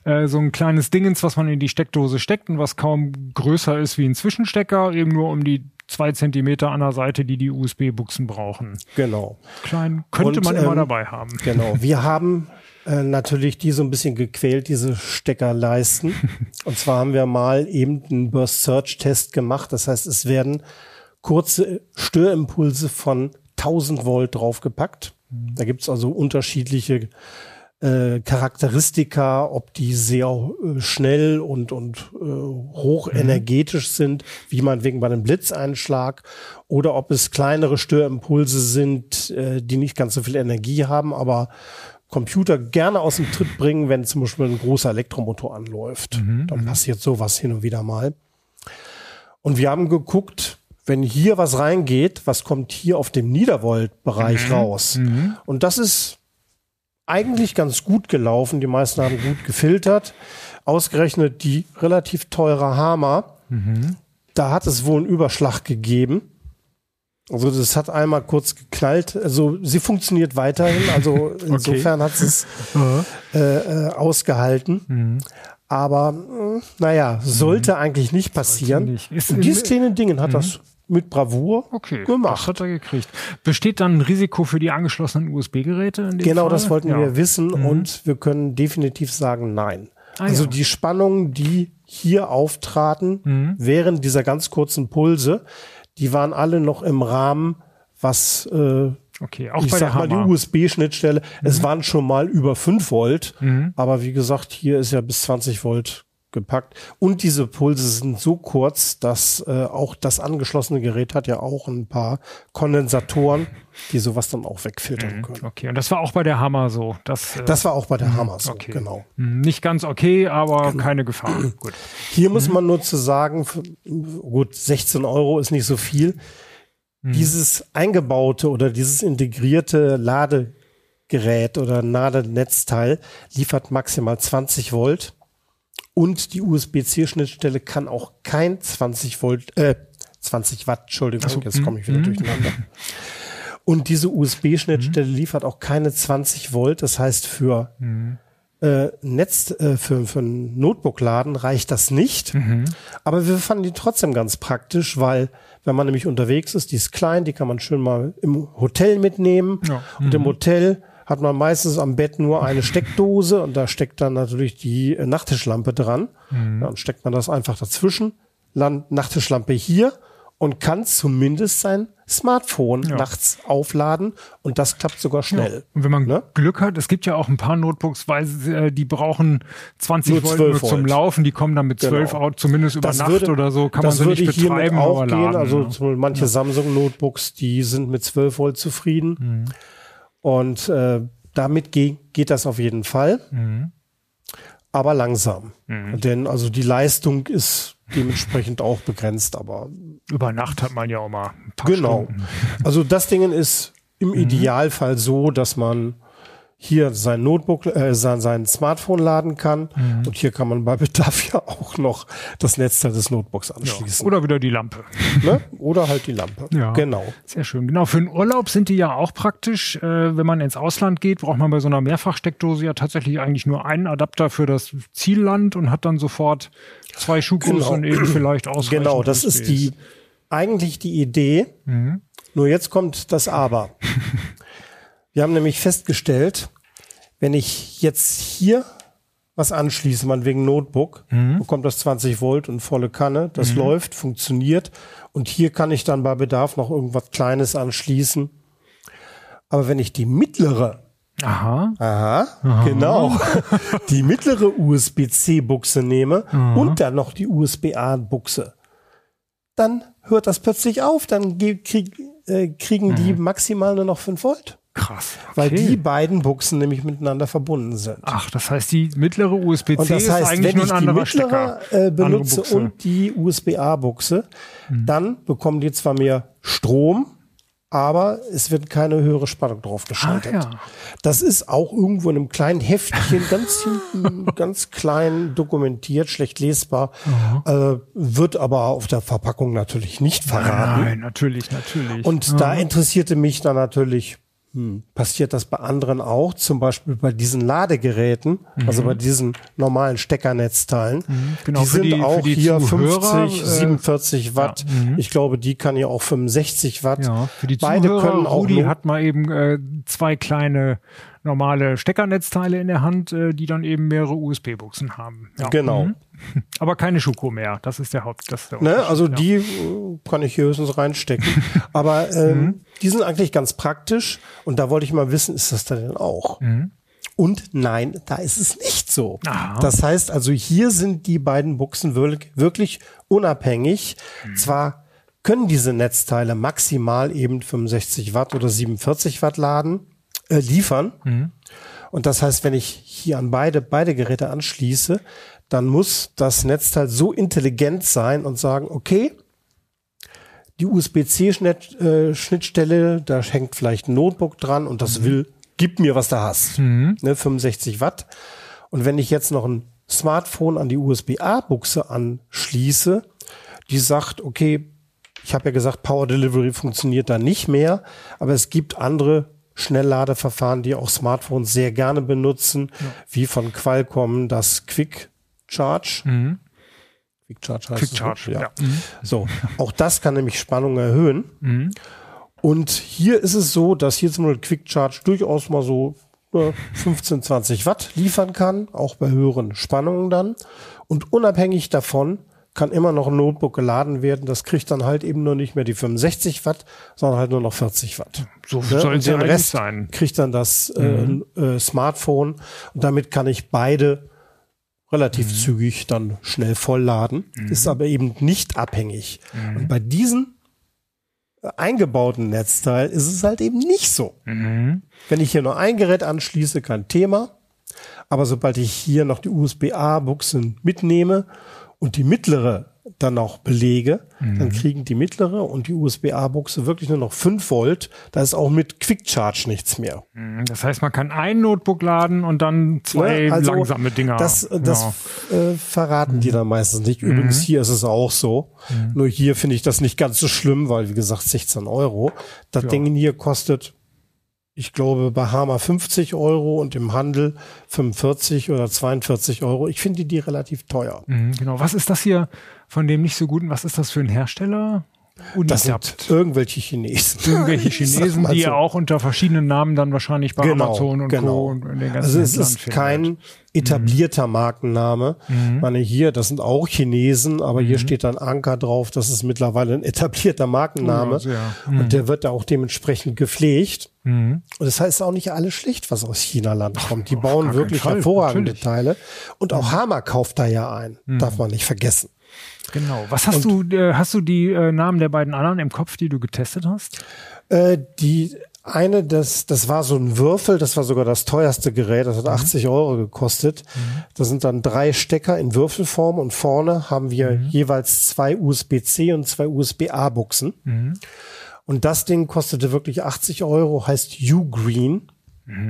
äh, so ein kleines Dingens, was man in die Steckdose steckt und was kaum größer ist wie ein Zwischenstecker, eben nur um die zwei Zentimeter an der Seite, die die USB-Buchsen brauchen. Genau. Klein könnte Und, man immer ähm, dabei haben. Genau. Wir <laughs> haben äh, natürlich die so ein bisschen gequält, diese Steckerleisten. <laughs> Und zwar haben wir mal eben einen Burst Search Test gemacht. Das heißt, es werden kurze Störimpulse von 1000 Volt draufgepackt. Da gibt's also unterschiedliche äh, Charakteristika, ob die sehr äh, schnell und, und äh, hochenergetisch sind, wie man wegen bei einem Blitzeinschlag, oder ob es kleinere Störimpulse sind, äh, die nicht ganz so viel Energie haben, aber Computer gerne aus dem Tritt bringen, wenn zum Beispiel ein großer Elektromotor anläuft. Dann passiert sowas hin und wieder mal. Und wir haben geguckt, wenn hier was reingeht, was kommt hier auf dem Niedervolt-Bereich raus? Und das ist eigentlich ganz gut gelaufen. Die meisten haben gut gefiltert. Ausgerechnet die relativ teure Hammer, da hat es wohl einen Überschlag gegeben. Also das hat einmal kurz geknallt. Also sie funktioniert weiterhin. Also <laughs> insofern hat es äh, äh, ausgehalten. Aber mh, naja, sollte eigentlich nicht passieren. nicht. Ist in- dieses kleine Ding hat das mit Bravour Okay, das gemacht. hat er gekriegt. Besteht dann ein Risiko für die angeschlossenen USB-Geräte? Genau, Fall? das wollten Ja. wir wissen und wir können definitiv sagen, nein. Ah, also ja. die Spannungen, die hier auftraten, Mhm. während dieser ganz kurzen Pulse, die waren alle noch im Rahmen, was äh, Okay, auch ich bei sag der mal die Hammer. Mhm. USB-Schnittstelle. Es waren schon mal über 5 Volt, aber wie gesagt, hier ist ja bis 20 Volt gepackt. Und diese Pulse sind so kurz, dass äh, auch das angeschlossene Gerät hat ja auch ein paar Kondensatoren, die sowas dann auch wegfiltern können. Okay, und das war auch bei der Hammer so. Das, äh, Das war auch bei der Hammer so, okay. genau. mh, nicht ganz okay, aber keine Gefahr. <clears throat> Gut. Hier muss man nur zu sagen, gut, 16 Euro ist nicht so viel. Dieses eingebaute oder dieses integrierte Ladegerät oder Ladenetzteil liefert maximal 20 Volt und die USB-C-Schnittstelle kann auch kein 20 Volt, äh, 20 Watt, Entschuldigung, jetzt komme ich wieder durcheinander. Und diese USB-Schnittstelle liefert auch keine 20 Volt, das heißt für äh, Netz äh, für, für ein Notebook-Laden reicht das nicht. Aber wir fanden die trotzdem ganz praktisch, weil wenn man nämlich unterwegs ist, die ist klein, die kann man schön mal im Hotel mitnehmen. Ja. Und im Hotel hat man meistens am Bett nur eine Steckdose und da steckt dann natürlich die äh, Nachttischlampe dran. Dann steckt man das einfach dazwischen, Land Nachttischlampe hier und kann zumindest sein Smartphone Ja. nachts aufladen und das klappt sogar schnell. Und wenn man Ne? Glück hat, es gibt ja auch ein paar Notebooks, weil sie, äh, die brauchen 20 Nur Volt 12 nur zum Volt. Laufen, die kommen dann mit 12 Genau. Out, zumindest über Das Nacht würde- oder so, kann man so nicht betreiben, auch aber gehen. laden. Also ja. zum Beispiel manche Samsung-Notebooks, die sind mit 12 Volt zufrieden. Mhm. Und äh, damit ge geht das auf jeden Fall. Mhm. Aber langsam. Denn also die Leistung ist dementsprechend auch begrenzt, aber Über Nacht hat man ja auch mal ein paar genau. Stunden. Also das Ding ist Mhm. im Idealfall so, dass man hier sein Notebook, äh, sein, sein Smartphone laden kann. Mhm. Und hier kann man bei Bedarf <laughs> ja auch noch das Netzteil des Notebooks Ja. anschließen. Oder wieder die Lampe. <laughs> ne? Oder halt die Lampe. Ja. Genau. Sehr schön. Genau, für den Urlaub sind die ja auch praktisch. Äh, wenn man ins Ausland geht, braucht man bei so einer Mehrfachsteckdose ja tatsächlich eigentlich nur einen Adapter für das Zielland und hat dann sofort zwei Schuhgrößen Genau. und eben vielleicht ausreichend Genau, das ist die eigentlich die Idee. Mhm. Nur jetzt kommt das Aber. <laughs> Wir haben nämlich festgestellt, wenn ich jetzt hier was anschließe, man wegen Notebook, Mhm. bekommt das 20 Volt und volle Kanne. Das läuft, funktioniert. Und hier kann ich dann bei Bedarf noch irgendwas Kleines anschließen. Aber wenn ich die mittlere Aha. Aha, genau. Die mittlere USB-C-Buchse nehme und dann noch die USB-A-Buchse. Dann hört das plötzlich auf. Dann krieg, äh, kriegen die maximal nur noch 5 Volt. Krass. Weil okay. die beiden Buchsen nämlich miteinander verbunden sind. Ach, das heißt, die mittlere USB-C Und das ist heißt, eigentlich wenn nur ich ein die anderer mittlere Stecker. äh, benutze Buchse. Mhm. und die USB-A-Buchse, dann bekommen die zwar mehr Strom, aber es wird keine höhere Spannung drauf Ah, geschaltet. ja. Das ist auch irgendwo in einem kleinen Heftchen, ganz hinten, <laughs> ganz klein dokumentiert, schlecht lesbar, äh, wird aber auf der Verpackung natürlich nicht verraten. Nein, natürlich, natürlich. Und da interessierte mich dann natürlich, hm, passiert das bei anderen auch, zum Beispiel bei diesen Ladegeräten, also bei diesen normalen Steckernetzteilen. genau, die sind die- auch die hier Zuhörer, 50, äh, 47 Watt. Ich glaube, die kann ja auch 65 Watt. ja, für die Beide Zuhörer, können auch Rudi hat mal eben äh, zwei kleine normale Steckernetzteile in der Hand, äh, die dann eben mehrere USB-Buchsen haben. Ja. Genau. Mhm. Aber keine Schuko mehr. Das ist der Haupt. Das der Ne, also ja. die äh, kann ich hier höchstens reinstecken. <laughs> Aber ähm, die sind eigentlich ganz praktisch. Und da wollte ich mal wissen, ist das da denn auch? Und nein, da ist es nicht so. Aha. Das heißt also, hier sind die beiden Buchsen wirklich, wirklich unabhängig. Zwar können diese Netzteile maximal eben 65 Watt oder 47 Watt laden, äh, liefern. Und das heißt, wenn ich hier an beide, beide Geräte anschließe, dann muss das Netzteil so intelligent sein und sagen, okay, die USB-C-Schnittstelle, da hängt vielleicht ein Notebook dran und das will, gib mir, was du hast. Ne, 65 Watt. Und wenn ich jetzt noch ein Smartphone an die USB-A-Buchse anschließe, die sagt, okay, ich habe ja gesagt, Power Delivery funktioniert da nicht mehr, aber es gibt andere Schnellladeverfahren, die auch Smartphones sehr gerne benutzen, wie von Qualcomm das Quick Charge. Quick Charge heißt Quick es, Charge, ne? ja. So, auch das kann nämlich Spannung erhöhen. Und hier ist es so, dass hier zum Beispiel Quick Charge durchaus mal so äh, 15, 20 Watt liefern kann, auch bei höheren Spannungen dann. Und unabhängig davon kann immer noch ein Notebook geladen werden. Das kriegt dann halt eben nur nicht mehr die 65 Watt, sondern halt nur noch 40 Watt. So Ne? soll es ja Rest sein. kriegt dann das äh, äh, Smartphone und damit kann ich beide relativ zügig dann schnell vollladen, ist aber eben nicht abhängig. Und bei diesen äh, eingebauten Netzteil ist es halt eben nicht so. Mhm. Wenn ich hier nur ein Gerät anschließe, kein Thema. Aber sobald ich hier noch die USB-A-Buchsen mitnehme und die mittlere dann auch belege, Mhm. dann kriegen die mittlere und die USB-A-Buchse wirklich nur noch 5 Volt. Da ist auch mit Quick Charge nichts mehr. Mhm. Das heißt, man kann ein Notebook laden und dann zwei Ne? Also langsame Dinger. Das, das ja. Mhm. äh, verraten die dann meistens nicht. Übrigens, hier ist es auch so. Nur hier finde ich das nicht ganz so schlimm, weil, wie gesagt, 16 Euro. Das Ja. Ding hier kostet, ich glaube, bei Hama 50 Euro und im Handel 45 oder 42 Euro. Ich finde die relativ teuer. Mhm, genau. Was ist das hier von dem nicht so guten? Was ist das für ein Hersteller? Das Unicept. sind irgendwelche Chinesen. <laughs> Irgendwelche Chinesen, die so. ja auch unter verschiedenen Namen dann wahrscheinlich bei Genau, Amazon und genau. Co. und den ganzen Also es ist findet. kein etablierter Markenname. Ich meine, hier, das sind auch Chinesen, aber hier steht dann Anker drauf. Das ist mittlerweile ein etablierter Markenname. Oh, sehr. Und der wird da auch dementsprechend gepflegt. Und das heißt auch nicht alles schlecht, was aus China-Land kommt. Die bauen wirklich Fall, hervorragende natürlich. Teile. Und auch Hama kauft da ja ein. Darf man nicht vergessen. Genau. Was hast du, äh, hast du die äh, Namen der beiden anderen im Kopf, die du getestet hast? Äh, die eine, das, das war so ein Würfel, das war sogar das teuerste Gerät, das hat 80 Euro gekostet. Da sind dann drei Stecker in Würfelform und vorne haben wir jeweils zwei USB-C und zwei USB-A-Buchsen. Und das Ding kostete wirklich 80 Euro, heißt Ugreen.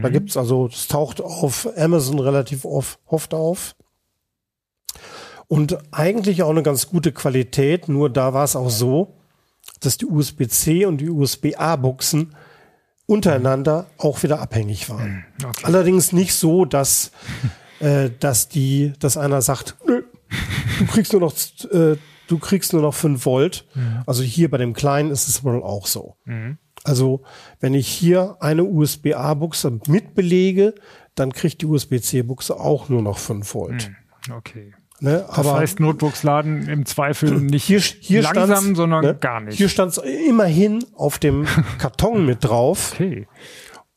Da gibt's also, es taucht auf Amazon relativ oft auf. Und eigentlich auch eine ganz gute Qualität, nur da war es auch so, dass die USB-C und die USB-A-Buchsen untereinander auch wieder abhängig waren. Okay. Allerdings nicht so, dass, <laughs> äh, dass die, dass einer sagt, nö, du kriegst nur noch, äh, du kriegst nur noch 5 Volt. Also hier bei dem kleinen ist es wohl auch so. Also wenn ich hier eine USB-A-Buchse mitbelege, dann kriegt die USB-C-Buchse auch nur noch 5 Volt. Okay. Ne? Das Aber heißt, Notebooks laden im Zweifel nicht hier, hier langsam, stand's, sondern ne? gar nicht. Hier stand es immerhin auf dem <laughs> Karton mit drauf. okay.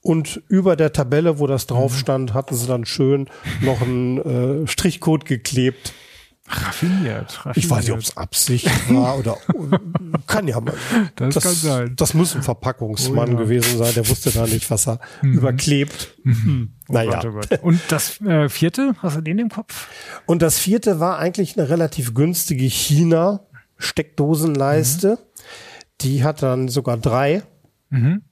Und über der Tabelle, wo das drauf stand, hatten sie dann schön noch einen äh, Strichcode geklebt. Raffiniert, raffiniert. Ich weiß nicht, ob es Absicht war oder <laughs> kann ja mal. Das kann sein. Das muss ein Verpackungsmann Oh ja. gewesen sein. Der wusste da nicht, was er überklebt. Oh Naja. Gott, oh Gott. Und das äh, vierte, hast du den im Kopf? Und das vierte war eigentlich eine relativ günstige China-Steckdosenleiste. Die hat dann sogar drei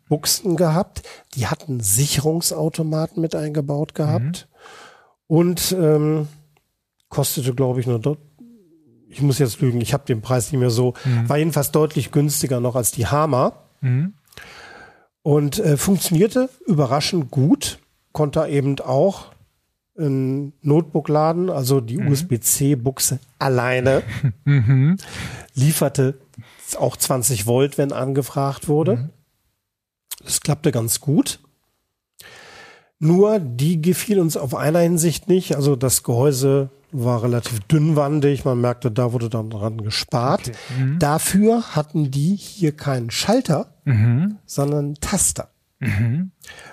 Buchsen gehabt. Die hatten Sicherungsautomaten mit eingebaut gehabt. Und ähm, kostete, glaube ich, nur dort. Ich muss jetzt lügen, ich habe den Preis nicht mehr so. War jedenfalls deutlich günstiger noch als die Hammer. Mhm. Und äh, funktionierte überraschend gut. Konnte eben auch ein Notebook laden, also die USB-C-Buchse alleine. <laughs> Mhm. Lieferte auch 20 Volt, wenn angefragt wurde. Das klappte ganz gut. Nur die gefiel uns auf einer Hinsicht nicht. Also das Gehäuse war relativ dünnwandig. Man merkte, da wurde dann dran gespart. Dafür hatten die hier keinen Schalter, sondern einen Taster.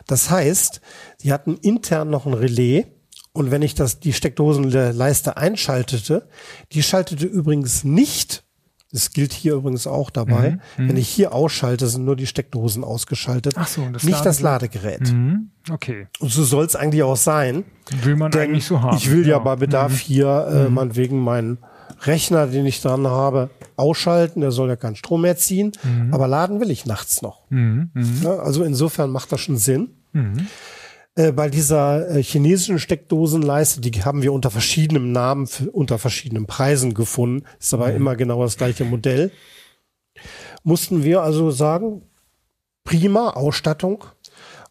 Das heißt, die hatten intern noch ein Relais. Und wenn ich das, die Steckdosenleiste einschaltete, die schaltete übrigens nicht, das gilt hier übrigens auch dabei, wenn ich hier ausschalte, sind nur die Steckdosen ausgeschaltet, Ach so, das nicht das Ladegerät. Ladegerät. Mhm. Okay. Und so soll es eigentlich auch sein. Will man eigentlich so haben. ich will ja, Ja. Mhm. bei Bedarf hier äh, meinetwegen meinen Rechner, den ich dran habe, ausschalten. Der soll ja keinen Strom mehr ziehen. Aber laden will ich nachts noch. Mhm. Mhm. Ja, also insofern macht das schon Sinn. Äh, bei dieser äh, chinesischen Steckdosenleiste, die haben wir unter verschiedenen Namen, für, unter verschiedenen Preisen gefunden. Ist aber immer genau das gleiche Modell. Mussten wir also sagen, prima Ausstattung.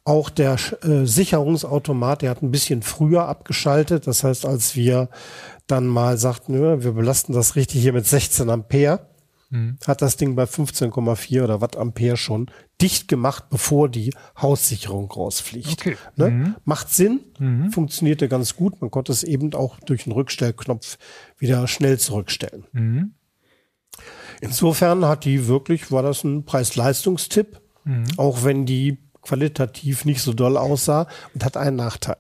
Auch der äh, Sicherungsautomat, der hat ein bisschen früher abgeschaltet. Das heißt, als wir dann mal sagten, wir belasten das richtig hier mit 16 Ampere, hat das Ding bei 15,4 oder Watt Ampere schon dicht gemacht, bevor die Haussicherung rausfliegt. Okay. Ne? Macht Sinn, funktionierte ganz gut. Man konnte es eben auch durch einen Rückstellknopf wieder schnell zurückstellen. Insofern hat die wirklich, war das ein Preis-Leistungstipp, auch wenn die qualitativ nicht so doll aussah und hat einen Nachteil.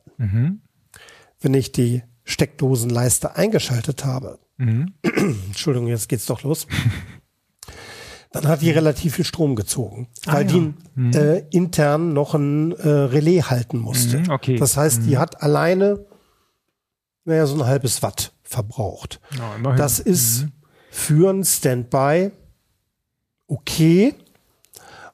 Wenn ich die Steckdosenleiste eingeschaltet habe, Entschuldigung, jetzt geht's doch los. <laughs> Dann hat die relativ viel Strom gezogen, weil ja. die äh, intern noch ein äh, Relais halten musste. Mhm, okay. Das heißt, die hat alleine naja, so ein halbes Watt verbraucht. Ja. Das ist für ein Standby okay,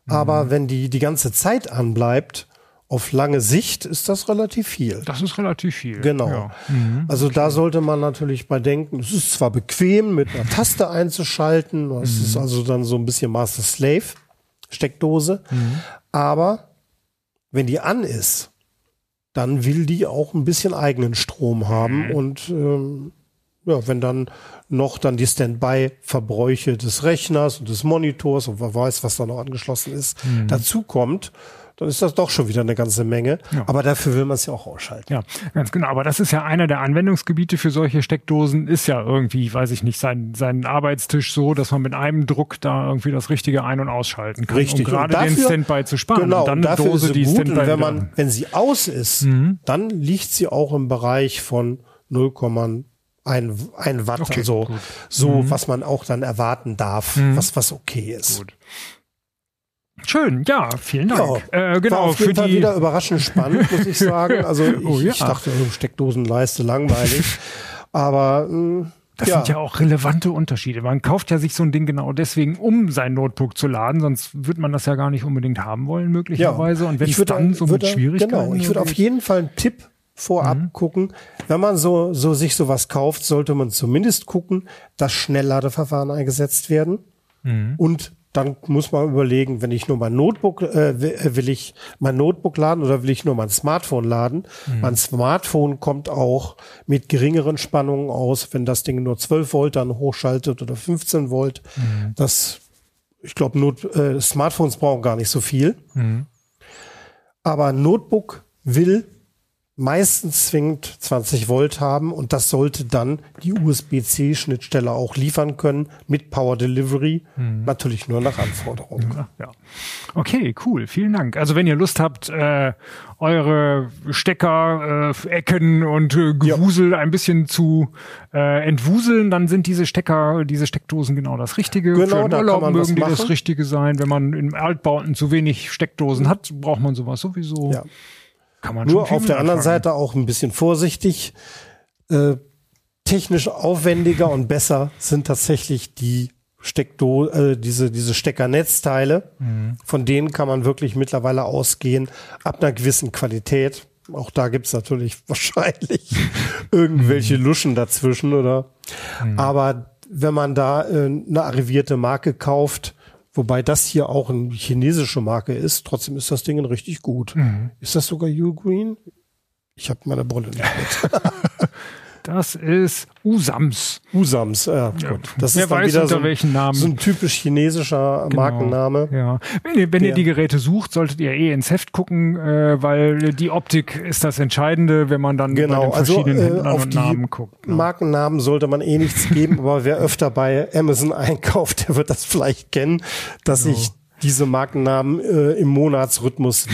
Mhm. aber wenn die die ganze Zeit anbleibt, auf lange Sicht ist das relativ viel. Das ist relativ viel. Genau. Ja. Mhm. Also da sollte man natürlich bei denken, es ist zwar bequem, mit einer Taste einzuschalten, das Mhm. ist also dann so ein bisschen Master Slave Steckdose, Mhm. aber wenn die an ist, dann will die auch ein bisschen eigenen Strom haben Mhm. und ähm, ja, wenn dann noch dann die Standby-Verbräuche des Rechners und des Monitors und wer weiß, was da noch angeschlossen ist, Mhm. dazu kommt, dann ist das doch schon wieder eine ganze Menge. Ja. Aber dafür will man es ja auch ausschalten. Ja, ganz genau. Aber das ist ja einer der Anwendungsgebiete für solche Steckdosen, ist ja irgendwie, weiß ich nicht, sein, sein Arbeitstisch so, dass man mit einem Druck da irgendwie das Richtige ein- und ausschalten kann. Richtig. Um gerade Und den Standby zu sparen. Genau, und dann eine dafür Dose, die gut. Standby Und wenn man, wenn sie aus ist, Mhm. dann liegt sie auch im Bereich von 0,1 ein Watt, Okay, also gut. Mhm. so, was man auch dann erwarten darf, was, was okay ist. Gut. Schön, ja, vielen Dank. äh, genau, War auf jeden für Fall die, wieder überraschend spannend, muss ich sagen. <laughs> Also ich, Oh ja. ich dachte, oh, Steckdosenleiste langweilig. <laughs> Aber mh, Das ja. sind ja auch relevante Unterschiede. Man kauft ja sich so ein Ding genau deswegen, um sein Notebook zu laden, sonst wird man das ja gar nicht unbedingt haben wollen, möglicherweise. Und wenn Ich es würde- dann so würde- mit Schwierigkeiten. Genau, ich würde auf jeden Fall einen Tipp vorab Mhm. gucken. Wenn man so, so sich sowas kauft, sollte man zumindest gucken, dass Schnellladeverfahren eingesetzt werden. Mhm. Und dann muss man überlegen, wenn ich nur mein Notebook, äh, will, äh, will ich mein Notebook laden oder will ich nur mein Smartphone laden? Mhm. Mein Smartphone kommt auch mit geringeren Spannungen aus, wenn das Ding nur 12 Volt dann hochschaltet oder 15 Volt. Mhm. Das, ich glaube, äh, Smartphones brauchen gar nicht so viel. Mhm. Aber ein Notebook will meistens zwingend 20 Volt haben und das sollte dann die USB-C-Schnittstelle auch liefern können mit Power Delivery, mhm. natürlich nur nach Anforderung. Ja, ja. Okay, cool, vielen Dank. Also wenn ihr Lust habt, äh, eure Stecker, äh, Ecken und äh, Gewusel ja. ein bisschen zu äh, entwuseln, dann sind diese Stecker, diese Steckdosen genau das Richtige. Genau, da Urlaub kann man mögen die das Richtige sein. Wenn man in Altbauten zu wenig Steckdosen hat, braucht man sowas sowieso. Ja. Kann man Nur auf der anderen Seite auch ein bisschen vorsichtig. Äh, technisch aufwendiger und besser sind tatsächlich die Steckdo äh, diese, diese Steckernetzteile. Mhm. Von denen kann man wirklich mittlerweile ausgehen, ab einer gewissen Qualität. Auch da gibt's natürlich <laughs> wahrscheinlich <laughs> irgendwelche mhm. Luschen dazwischen, oder? Mhm. Aber wenn man da äh, eine arrivierte Marke kauft, Wobei das hier auch eine chinesische Marke ist. Trotzdem ist das Ding richtig gut. Mhm. Ist das sogar Ugreen? Ich habe meine Brille nicht mit. <laughs> Das ist Usams. Usams, ja, gut. Das Wer ist weiß, wieder so, welchen Namen. so ein typisch chinesischer genau. Markenname. Ja. Wenn, ihr, wenn ihr die Geräte sucht, solltet ihr eh ins Heft gucken, äh, weil die Optik ist das Entscheidende, wenn man dann genau. bei den also, verschiedenen also, äh, auf und Namen guckt. Ne? Markennamen sollte man eh nichts geben, <laughs> aber wer öfter bei Amazon einkauft, der wird das vielleicht kennen, dass genau. ich diese Markennamen äh, im Monatsrhythmus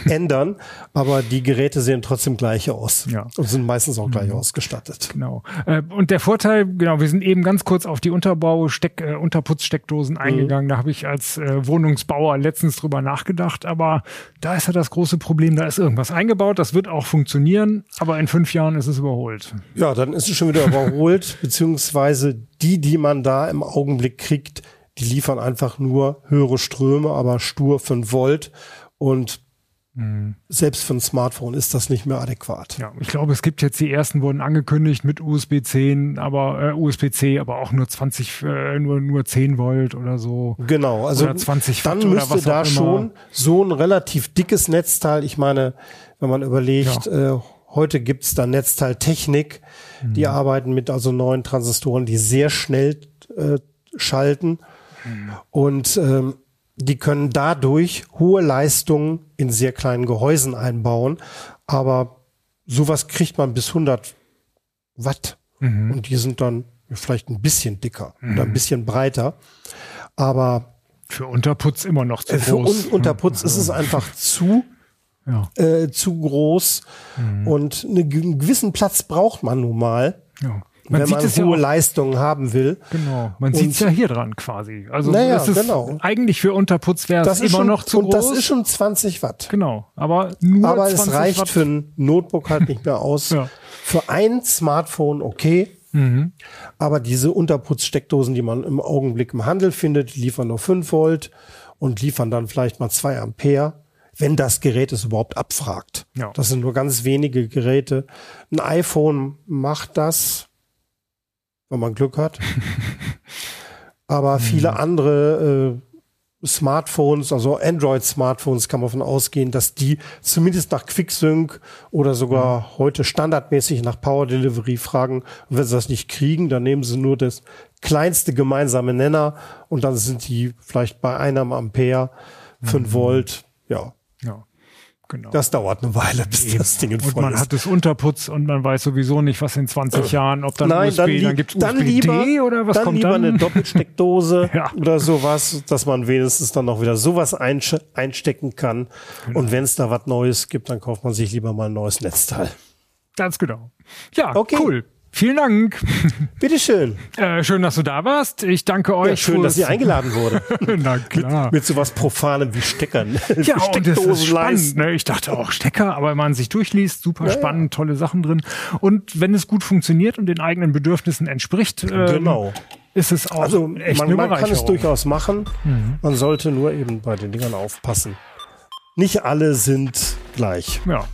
<laughs> ändern, aber die Geräte sehen trotzdem gleich aus ja. und sind meistens auch gleich mhm. ausgestattet. Genau. Äh, und der Vorteil, genau, wir sind eben ganz kurz auf die Unterbau, Steck, äh, Unterputzsteckdosen mhm. eingegangen. Da habe ich als äh, Wohnungsbauer letztens drüber nachgedacht, aber da ist ja das große Problem, da ist irgendwas eingebaut, das wird auch funktionieren, aber in fünf Jahren ist es überholt. Ja, dann ist es schon wieder überholt, <laughs> beziehungsweise die, die man da im Augenblick kriegt, die liefern einfach nur höhere Ströme, aber stur 5 Volt und Mhm. Selbst für ein Smartphone ist das nicht mehr adäquat. Ja, ich glaube, es gibt jetzt die ersten wurden angekündigt mit USB 10, aber äh, USB-C, aber auch nur 20, äh, nur nur 10 Volt oder so. Genau, also oder 20 Watt dann müsste da schon so ein relativ dickes Netzteil. Ich meine, wenn man überlegt, ja. äh, heute gibt's da Netzteiltechnik, mhm. die arbeiten mit also neuen Transistoren, die sehr schnell äh, schalten. Mhm. Und ähm, die können dadurch hohe Leistungen in sehr kleinen Gehäusen einbauen, aber sowas kriegt man bis 100 Watt mhm. und die sind dann vielleicht ein bisschen dicker mhm. oder ein bisschen breiter, aber für Unterputz immer noch zu äh, für groß. Für Un Unterputz mhm. ist es einfach <laughs> zu ja. äh, zu groß mhm. und einen gewissen Platz braucht man nun mal. Ja. Man wenn man hohe ja Leistungen haben will. Genau, man sieht es ja hier dran quasi. Also naja, ist genau. eigentlich für Unterputz wäre es immer schon, noch zu und groß. Und das ist schon 20 Watt. Genau, aber nur Aber 20 es reicht Watt. für ein Notebook halt nicht mehr aus. ja. Für ein Smartphone okay. Mhm. Aber diese Unterputzsteckdosen, die man im Augenblick im Handel findet, liefern nur 5 Volt und liefern dann vielleicht mal 2 Ampere wenn das Gerät es überhaupt abfragt. Ja. Das sind nur ganz wenige Geräte. Ein iPhone macht das, wenn man Glück hat. <laughs> Aber mhm. viele andere äh, Smartphones, also Android-Smartphones, kann man davon ausgehen, dass die zumindest nach QuickSync oder sogar mhm. heute standardmäßig nach Power Delivery fragen. Und wenn sie das nicht kriegen, dann nehmen sie nur das kleinste gemeinsame Nenner und dann sind die vielleicht bei einem Ampere, 5 mhm. Volt, ja. Genau. Das dauert eine Weile, bis Eben. das Ding voll Und man ist. hat es Unterputz und man weiß sowieso nicht, was in 20 Jahren, ob dann Nein, USB, dann, dann gibt es USB lieber, oder was dann kommt lieber dann? eine Doppelsteckdose <laughs> ja. oder sowas, dass man wenigstens dann noch wieder sowas einstecken kann. Genau. Und wenn es da was Neues gibt, dann kauft man sich lieber mal ein neues Netzteil. Ganz genau. Ja, okay. cool. Vielen Dank. Bitteschön. Äh, schön, dass du da warst. Ich danke euch. Ja, schön, dass ihr eingeladen wurde. <laughs> Na klar. Mit, mit sowas Profanem wie Steckern. Ja, <laughs> und das ist spannend. Ne? Ich dachte auch Stecker, aber wenn man sich durchliest, super ja, spannend, tolle Sachen drin. Und wenn es gut funktioniert und den eigenen Bedürfnissen entspricht, ähm, genau. ist es auch also echt man, man kann es durchaus machen. Mhm. Man sollte nur eben bei den Dingern aufpassen. Nicht alle sind gleich. Ja.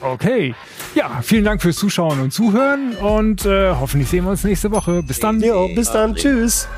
Okay. Ja, vielen Dank fürs Zuschauen und Zuhören und äh, hoffentlich sehen wir uns nächste Woche. Bis dann. Jo, bis dann. Tschüss.